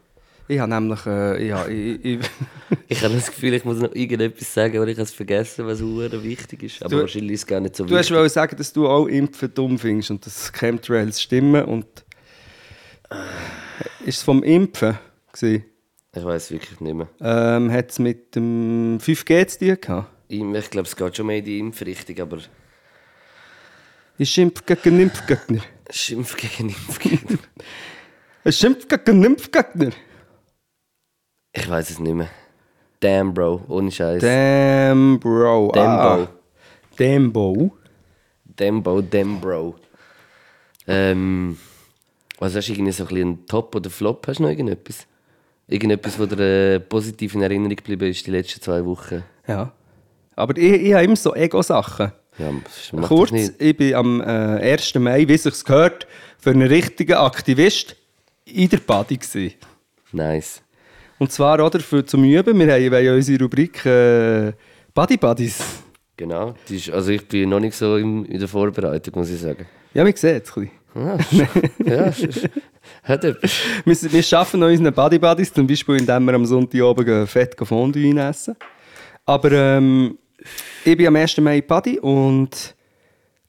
Ich habe nämlich, äh, ja, ich, ich, Ich habe das Gefühl, ich muss noch irgendetwas sagen, aber ich habe es vergessen, was hure wichtig ist. Aber Du- wahrscheinlich ist es gar nicht so du hast wichtig. wollen sagen, dass du auch Impfen dumm findest und dass Chemtrails stimmen und ist es vom Impfen gewesen? Ich weiß wirklich nicht mehr. Ähm, hat es mit dem 5G zu tun gehabt? Ich, ich glaube, es geht schon mehr in die Impfrichtung, aber Ist Impf gegen Impfgegner? Schimpf gegen Impfgegner. Ist Impf gegen Impfgegner? ich weiß es nicht mehr. Damn, Bro, ohne Scheiß. Damn, Bro. Damn, Ah. Bro. Damn, Bro. Damn, Bro, damn, Bro. Ähm, was hast du irgendwie so ein bisschen Top oder Flop? Hast du noch irgendetwas? Irgendetwas, was dir äh, positiv in Erinnerung geblieben ist die letzten zwei Wochen? Ja. Aber ich, ich habe immer so Ego-Sachen. Ja, Kurz, ich bin am äh, 1. Mai, wie es gehört, für einen richtigen Aktivist in der Body. Gewesen. Nice. Und zwar oder, für, zum Üben. Wir haben ja unsere Rubrik äh, Buddies. Genau. Ist, also ich bin noch nicht so in, in der Vorbereitung, muss ich sagen. Ja, wir sehen es ein bisschen. Ah, ja, hat etwas. Wir, wir arbeiten an unseren Body Buddies, zum Beispiel indem wir am Sonntag oben fett Fondue essen. Aber ähm, ich bin am 1. Mai Body und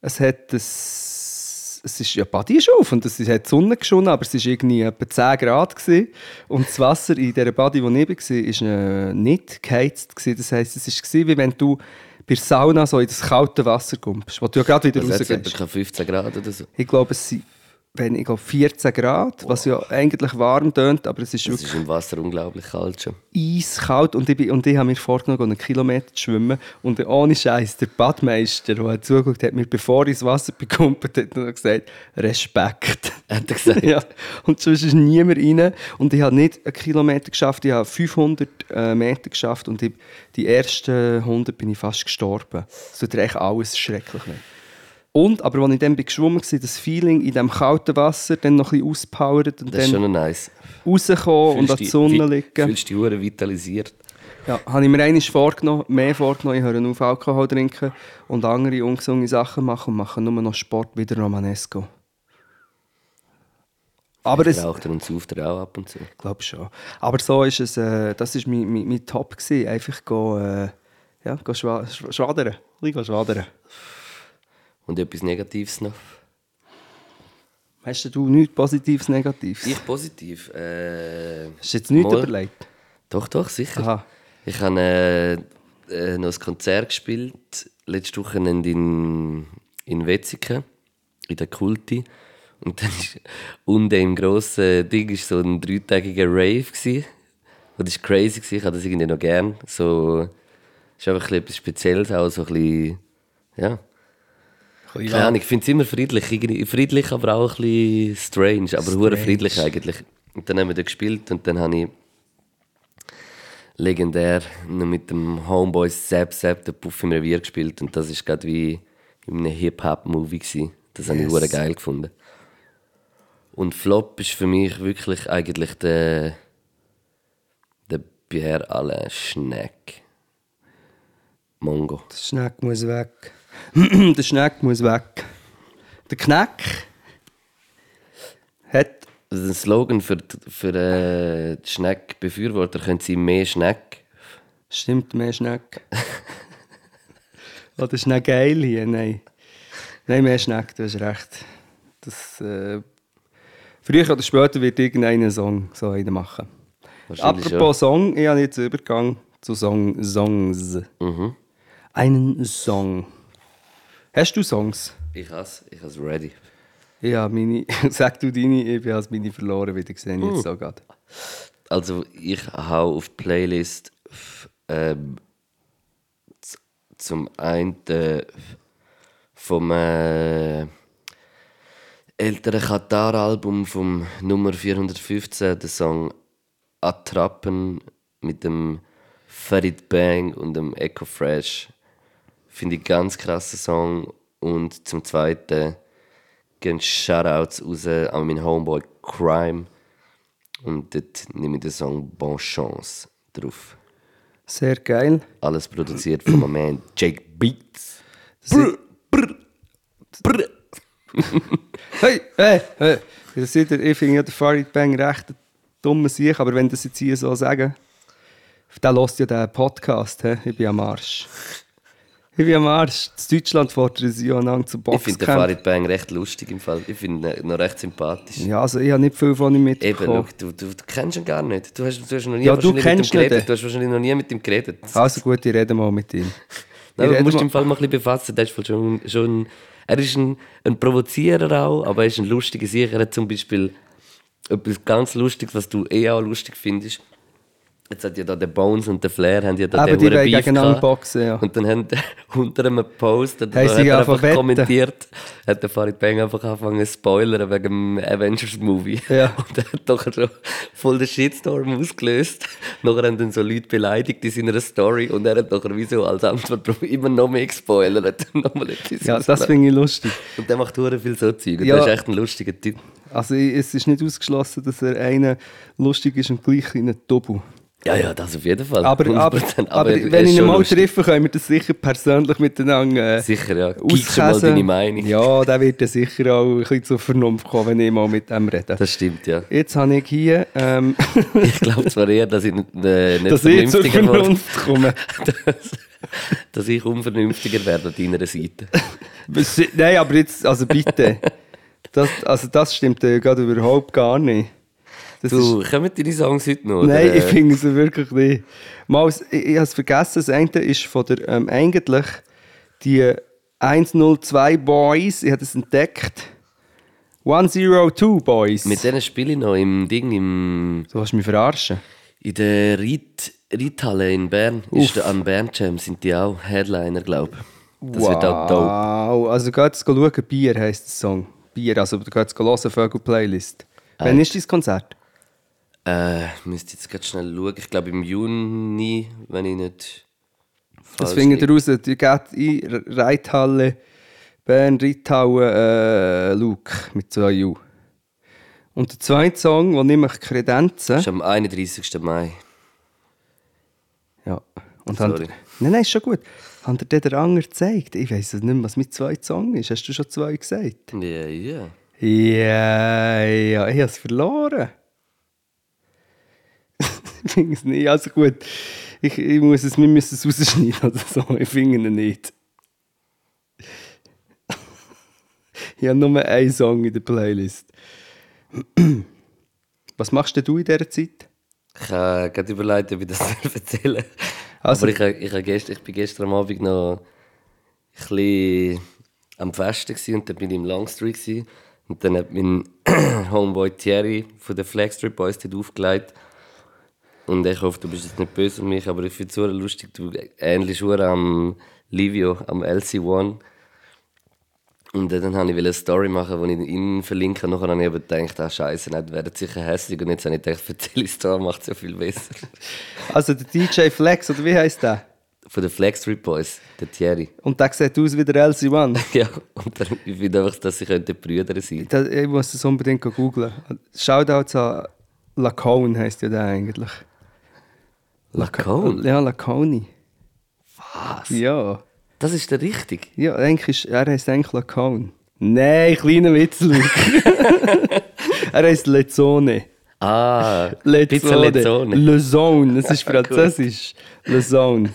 es hat das, es ist ja Body ist auf und es hat die Sonne geschonnen, aber es war irgendwie etwa 10 Grad gewesen. und das Wasser in dieser Body, wo ich war, war nicht geheizt gewesen. Das heisst, es war wie wenn du bei der Sauna so in das kalte Wasser kommst, wo du ja gerade wieder Das rausgehst. etwa 15 Grad oder so. Ich glaube, es sind ich glaube, 14 Grad, was ja eigentlich warm tönt, aber es ist Es wirklich ist im Wasser unglaublich kalt schon. eiskalt und ich, bin, und ich habe mir vorgenommen, einen Kilometer zu schwimmen und ohne Scheiß der Badmeister, der hat zugeschaut hat, mir bevor ich ins Wasser bekumpelt hat, noch gesagt, Respekt. Hat er gesagt? ja. Und sonst ist niemand rein und ich habe nicht einen Kilometer geschafft, ich habe 500 äh, Meter geschafft und ich, die ersten 100 bin ich fast gestorben. Es tut echt alles schrecklich weh. Und, aber als ich dann geschwommen war, das Feeling in diesem kalten Wasser, dann noch ein bisschen auspowert und Das ist dann schon nice. rauskommen und an die Sonne liegen. Fühlst du dich hure vitalisiert. Ja, habe ich mir einmal vorgenommen, mehr vorgenommen, ich höre auf Alkohol trinken und andere ungesunde Sachen machen und mache nur noch Sport wie der Romanesco. Aber es, Raucht er und sauft er auch ab und zu. glaube schon. Aber so ist es, äh, das ist mein, mein, mein Top gewesen. einfach go, äh, ja, go schwa schwa- schwadern, ein bisschen schwadern. Und etwas Negatives noch? Hast du nichts Positives, Negatives? Ich positiv. Äh, Hast du jetzt nichts mal- überlegt? Doch, doch, sicher. Aha. Ich habe äh, äh, noch ein Konzert gespielt, letzte Wochenende in, in Wetzikon, in der Kulti. Und dann ist unten im grossen Ding ist so ein dreitägiger Rave. Gewesen. Und das war crazy, gewesen. ich hatte das irgendwie noch gern. So, ist einfach etwas Spezielles, auch so ein bisschen, ja. Keine Ahnung, ich finde es immer friedlich, friedlich, aber auch ein bisschen strange, aber hure friedlich eigentlich. Und dann haben wir da gespielt und dann habe ich legendär noch mit dem Homeboy Zap Zap den Puff im Revier gespielt und das ist gerade wie in einem Hip-Hop-Movie. Das habe ich geil gefunden. Und Flop ist für mich wirklich eigentlich der der Pierre Alain Schneck. Mongo. Der Schneck muss weg. der Schneck muss weg. Der Kneck hat. Das ist ein Slogan für, für äh, die Schneck-Befürworter. Können sie mehr Schneck? Stimmt, mehr Schneck. Oder Schneck geil hier? Nein. Nein, mehr Schneck, du hast recht. Das, äh, früher oder später wird irgendeinen Song so einen machen. Apropos Song, ich habe jetzt Übergang zu Song, Songs. Mhm. Einen Song. Hast du Songs? Ich has, ich has ready. Ja, meine. Sag du deine, ich habe meine verloren wieder gesehen, jetzt so gerade. Also ich hau auf die Playlist ähm, zum einen äh, vom äh, älteren Katar-Album vom Nummer 415, der Song Attrappen mit dem Farid Bang und dem Echo Fresh. Finde ich ganz krasser Song. Und zum zweiten gehen Shoutouts raus an meinen Homeboy Crime. Und dort nehme ich den Song Bon Chance drauf. Sehr geil. Alles produziert von meinem Man Jake Beats. Hey, hey, hey. Das seht ihr, ich finde ja den Farid Bang recht dummer Sieg, aber wenn das jetzt hier so sagen, der hört ja den Podcast, he? ich bin am Arsch. Ich bin am Arsch. In Deutschland fordern sie ja einander zu Ich finde den. Farid Bang recht lustig im Fall. Ich finde ihn noch recht sympathisch. Ja, also ich habe nicht viel von ihm Eben, mitbekommen. schau, du, du, du kennst ihn gar nicht. Du hast, du hast noch nie Ja, du mit ihm geredet. Du hast wahrscheinlich noch nie mit ihm geredet. Also gut, ich rede mal mit ihm. Nein, du musst dich im Fall mal ein bisschen befassen. Der ist schon, schon, er ist ein, ein Provozierer auch, aber er ist ein lustiger Sicher. Er hat zum Beispiel etwas ganz Lustiges, was du eh auch lustig findest. Jetzt hat ja da der Bones und der Flair haben ja da Aber die wollen gegeneinander boxen, ja. Und dann haben unter einem Post hat, hat er einfach wetten. kommentiert, hat der Farid Bang einfach angefangen zu spoilern wegen dem Avengers-Movie. Ja. Und er hat doch schon voll den Shitstorm ausgelöst. Nachher haben dann so Leute beleidigt in seiner Story und er hat nachher wie so als Antwort darauf immer noch mehr gespoilert. Nochmal etwas Ja, das finde ich lustig. Und der macht viel so Zeug. Ja. Der ist echt ein lustiger Typ. Also es ist nicht ausgeschlossen, dass er einer lustig ist und gleich in einem Doppel. Ja, ja, das auf jeden Fall. Aber, aber, 100%. aber, er wenn ich ihn mal lustig. treffe, können wir das sicher persönlich miteinander äh, Sicher, ja. Gib schon mal deine Meinung. Ja, der wird dann sicher auch ein bisschen zur Vernunft kommen, wenn ich mal mit dem rede. Das stimmt, ja. Jetzt habe ich hier, ähm, Ich glaube zwar eher, dass ich nicht, äh, nicht dass ich zur. Vernunft komme. dass, dass ich unvernünftiger werde an deiner Seite. Nein, aber jetzt, also bitte. Das, also das stimmt ja gerade überhaupt gar nicht. Das Du, kommen deine Songs heute noch? Nein, oder, ich äh, finde es wirklich nicht. Mal, ich, ich habe es vergessen, das eine ist von der, ähm, eigentlich die 102 Boys, ich habe es entdeckt. 102 Boys. Mit denen spiele ich noch im Ding, im, du hast mich verarschen. in der Reit, Reithalle in Bern. Ist der, an Bern Jam sind die auch Headliner, glaube ich. Das wird auch dope. Wow, also geht es schauen, Bier heisst der Song. Bier, also du gehst hören, Vögel Playlist. Wann ist dein Konzert? Äh, müsste jetzt gerade schnell schauen. Ich glaube im Juni, wenn ich nicht. Das findet ihr raus. Die geht in Reithalle, Bern, Reithauen, äh, Luke mit zwei U. Und der zweite Song, der nämlich Kredenzen. Das ist am 31. Mai. Ja. Und Sorry. haben, nein, nein, ist schon gut. Haben dir den Anger gezeigt? Ich weiß nicht mehr, was mit zwei Song ist. Hast du schon zwei gesagt? Ja, ja. Ja, ja, ich habe es verloren. Ich finde es nicht. Also gut, ich, ich muss es, wir müssen es rausschneiden oder so. Ich finde ihn nicht. ich habe nur einen Song in der Playlist. Was machst denn du in dieser Zeit? Ich habe gerade überlegt, ob ich das erzählen Also, Aber ich, ich, ha gest, ich bin gestern am Abend noch ein bisschen am Festen gewesen und dann bin ich im Longstreet gewesen. und dann hat mein Homeboy Thierry von den Flagstrip Boys dort aufgelegt und ich hoffe, du bist jetzt nicht böse auf mich, aber ich finde es so lustig, du ähnlich schon am Livio, am LC1 und dann wollte ich eine Story machen, die ich ihn verlinke. Nachher habe ich aber gedacht, ah, Scheiße, nicht, werden sicher hässlich. Und jetzt habe ich gedacht, erzähle ich da, macht es ja viel besser. also der DJ Flex, oder wie heißt der? Von den Flex Street Boys, der Thierry. Und der sieht aus wie der LC1. Ja, und dann, ich finde einfach, dass sie könnten Brüder sein Da- Ich muss das unbedingt googeln. Shoutout an Lacone heisst ja der eigentlich. Lacone? Ja, Laconi. Was? Ja. Das ist der richtig. Ja, eigentlich ist, er heisst eigentlich Lacone. Nein, kleiner Witz, er heisst Lezzone. Ah, Pizza Lezzone. Lezzone. Lezone, das ist französisch. Lezone.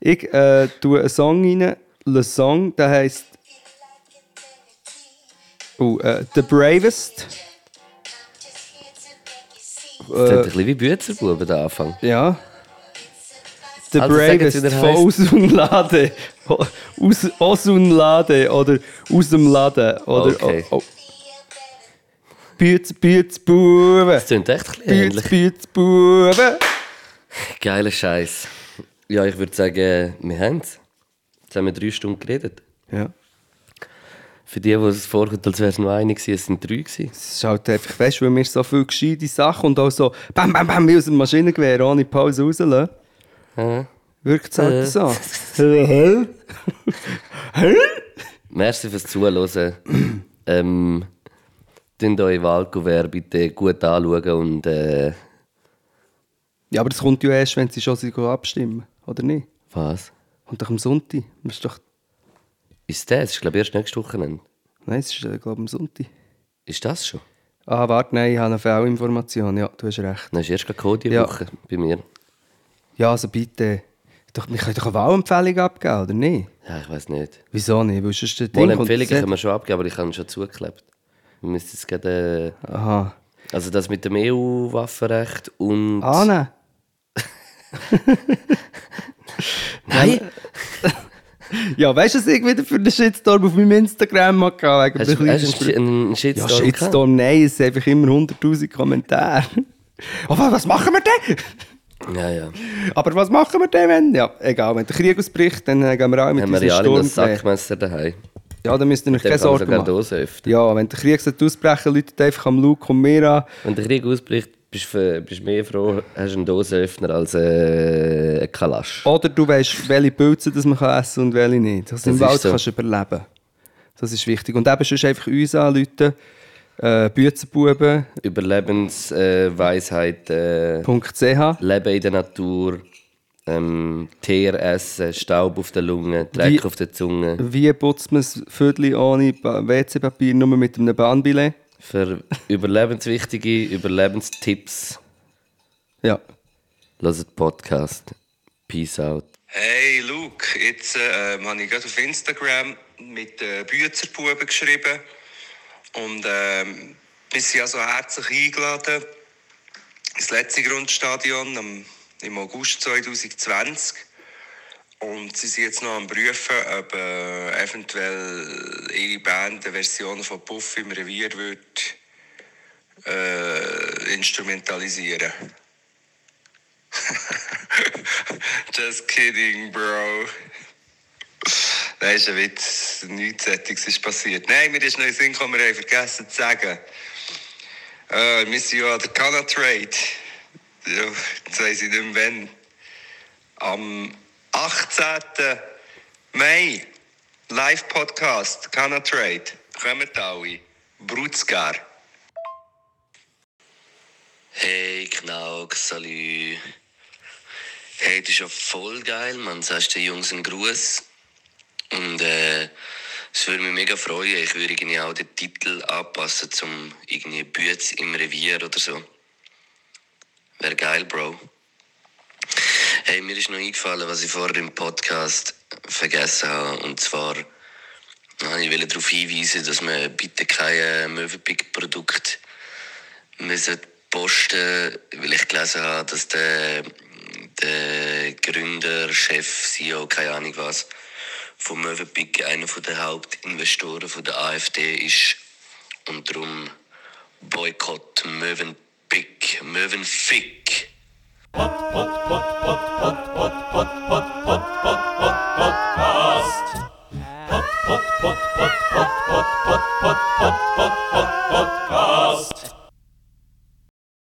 Ich äh, tue einen Song rein. Le Song, der heisst oh, äh, The Bravest. Das klingt ein bisschen wie Büzerbuben, der Anfang. Ja. The Also, Bravest von. Osunlade. Aus Osunlade oder aus dem Laden. Oder, Okay. oh, oh. Bütz, Bütz, Buben. Das klingt echt ein ähnlich. Bütz, Buben. Geiler Scheiß. Ja, ich würde sagen, wir haben es. Jetzt haben wir drei Stunden geredet. Ja. Für die, die es vorkommt, als wäre es nur eine gewesen, es sind drei gewesen. Es ist halt einfach, weißt du, weil wir so viele gescheite Sachen und auch so bam, bam, bam, wie aus dem Maschinengewehr ohne Pause rauslassen, Ja. wirkt es halt Äh. so. Merci fürs Zuhören. ähm, Tun eure Wahlkuvert bitte gut anschauen und äh, Ja, aber das kommt ja erst, wenn sie schon abstimmen, oder nicht? was? Und doch am Sonntag. Das ist doch... Ist das? Ich glaube erst nächste Woche. Nein, es ist, äh, glaube ich, am Sonntag. Ist das schon? Ah, warte, nein, ich habe eine Fehlinformation. Ja, du hast recht. Dann ist erst gerade Code Ja. Woche bei mir. Ja, also bitte. Doch, wir können doch eine Wahlempfehlung abgeben, oder nicht? Ja, ich weiß nicht. Wieso nicht? Weil sonst der Ding jetzt können wir schon abgeben, aber ich habe ihn schon zugeklebt. Wir müssen jetzt gerade, nicht. Aha. äh, also das mit dem EU-Waffenrecht und... Ah, nein. Nein! Ja, weißt du, was ich wieder für einen Shitstorm auf meinem Instagram wegen Hast, hast du einen, Spr- Shi- einen Ja, Shitstorm? Shitstorm, nein, es sind einfach immer 100'000 Kommentare. Aber was machen wir denn? Ja, ja. Aber was machen wir denn, wenn... Ja, egal, wenn der Krieg ausbricht, dann äh, gehen wir auch mit Haben wir ja alle Sturm. ein Sackmesser daheim. Ja, dann müsst ihr euch keine Sorgen machen. Ja, wenn der Krieg sollte ausbrechen läutet einfach am Luke und mir an. Wenn der Krieg ausbricht, bist du bist mehr froh, hast einen Dosenöffner als äh, einen Kalasch. Oder du weißt, welche Pilze das man kann essen und welche nicht. Also im Das ist Wald so. kannst du überleben. Das ist wichtig. Und eben sonst einfach uns anrufen. Äh, Büzenbuben.ch Überlebensweisheit, äh, Leben in der Natur, ähm, Teer essen, Staub auf der Lunge, Dreck Wie- auf der Zunge. Wie putzt man das Viertel ohne WC-Papier, nur mit einem Bahnbillett? Für überlebenswichtige Überlebenstipps, Ja. hört den Podcast. Peace out. Hey Luke, jetzt äh, habe ich gerade auf Instagram mit äh, Büzerbuben geschrieben und ähm, wir sind also herzlich eingeladen ins letzte Grundstadion im August 2020 und sie sind jetzt noch am prüfen, ob äh, eventuell ihre Band eine Version von Puff im Revier wird äh, instrumentalisieren. Just kidding, bro. Nein, ist ein Witz. Nichts Sättiges ist passiert. Nein, mir ist noch ein Sinn gekommen, wir haben vergessen zu sagen. Äh, wir sind ja an der Cana Trade. Jetzt weiss ich nicht mehr wann. Am 18. Mai. Live-Podcast, Cana Trade. Kommt alle. Brutzgar. Hey, Knauk, salü. Hey, das ist ja voll geil, man. Sagst den Jungs einen Gruß. Und äh, es würde mich mega freuen. Ich würde irgendwie auch den Titel anpassen zum irgendwie Bütz im Revier oder so. Wäre geil, Bro. Hey, mir ist noch eingefallen, was ich vorher im Podcast vergessen habe. Und zwar wollte ich darauf hinweisen, dass man bitte keine Mövenpick-Produkte müssen posten, weil ich gelesen habe, dass der der Gründer, Chef, CEO, keine Ahnung was, von Mövenpick einer der Hauptinvestoren der AfD ist. Und darum Boykott Mövenpick, Mövenfick. Podcast. Podcast.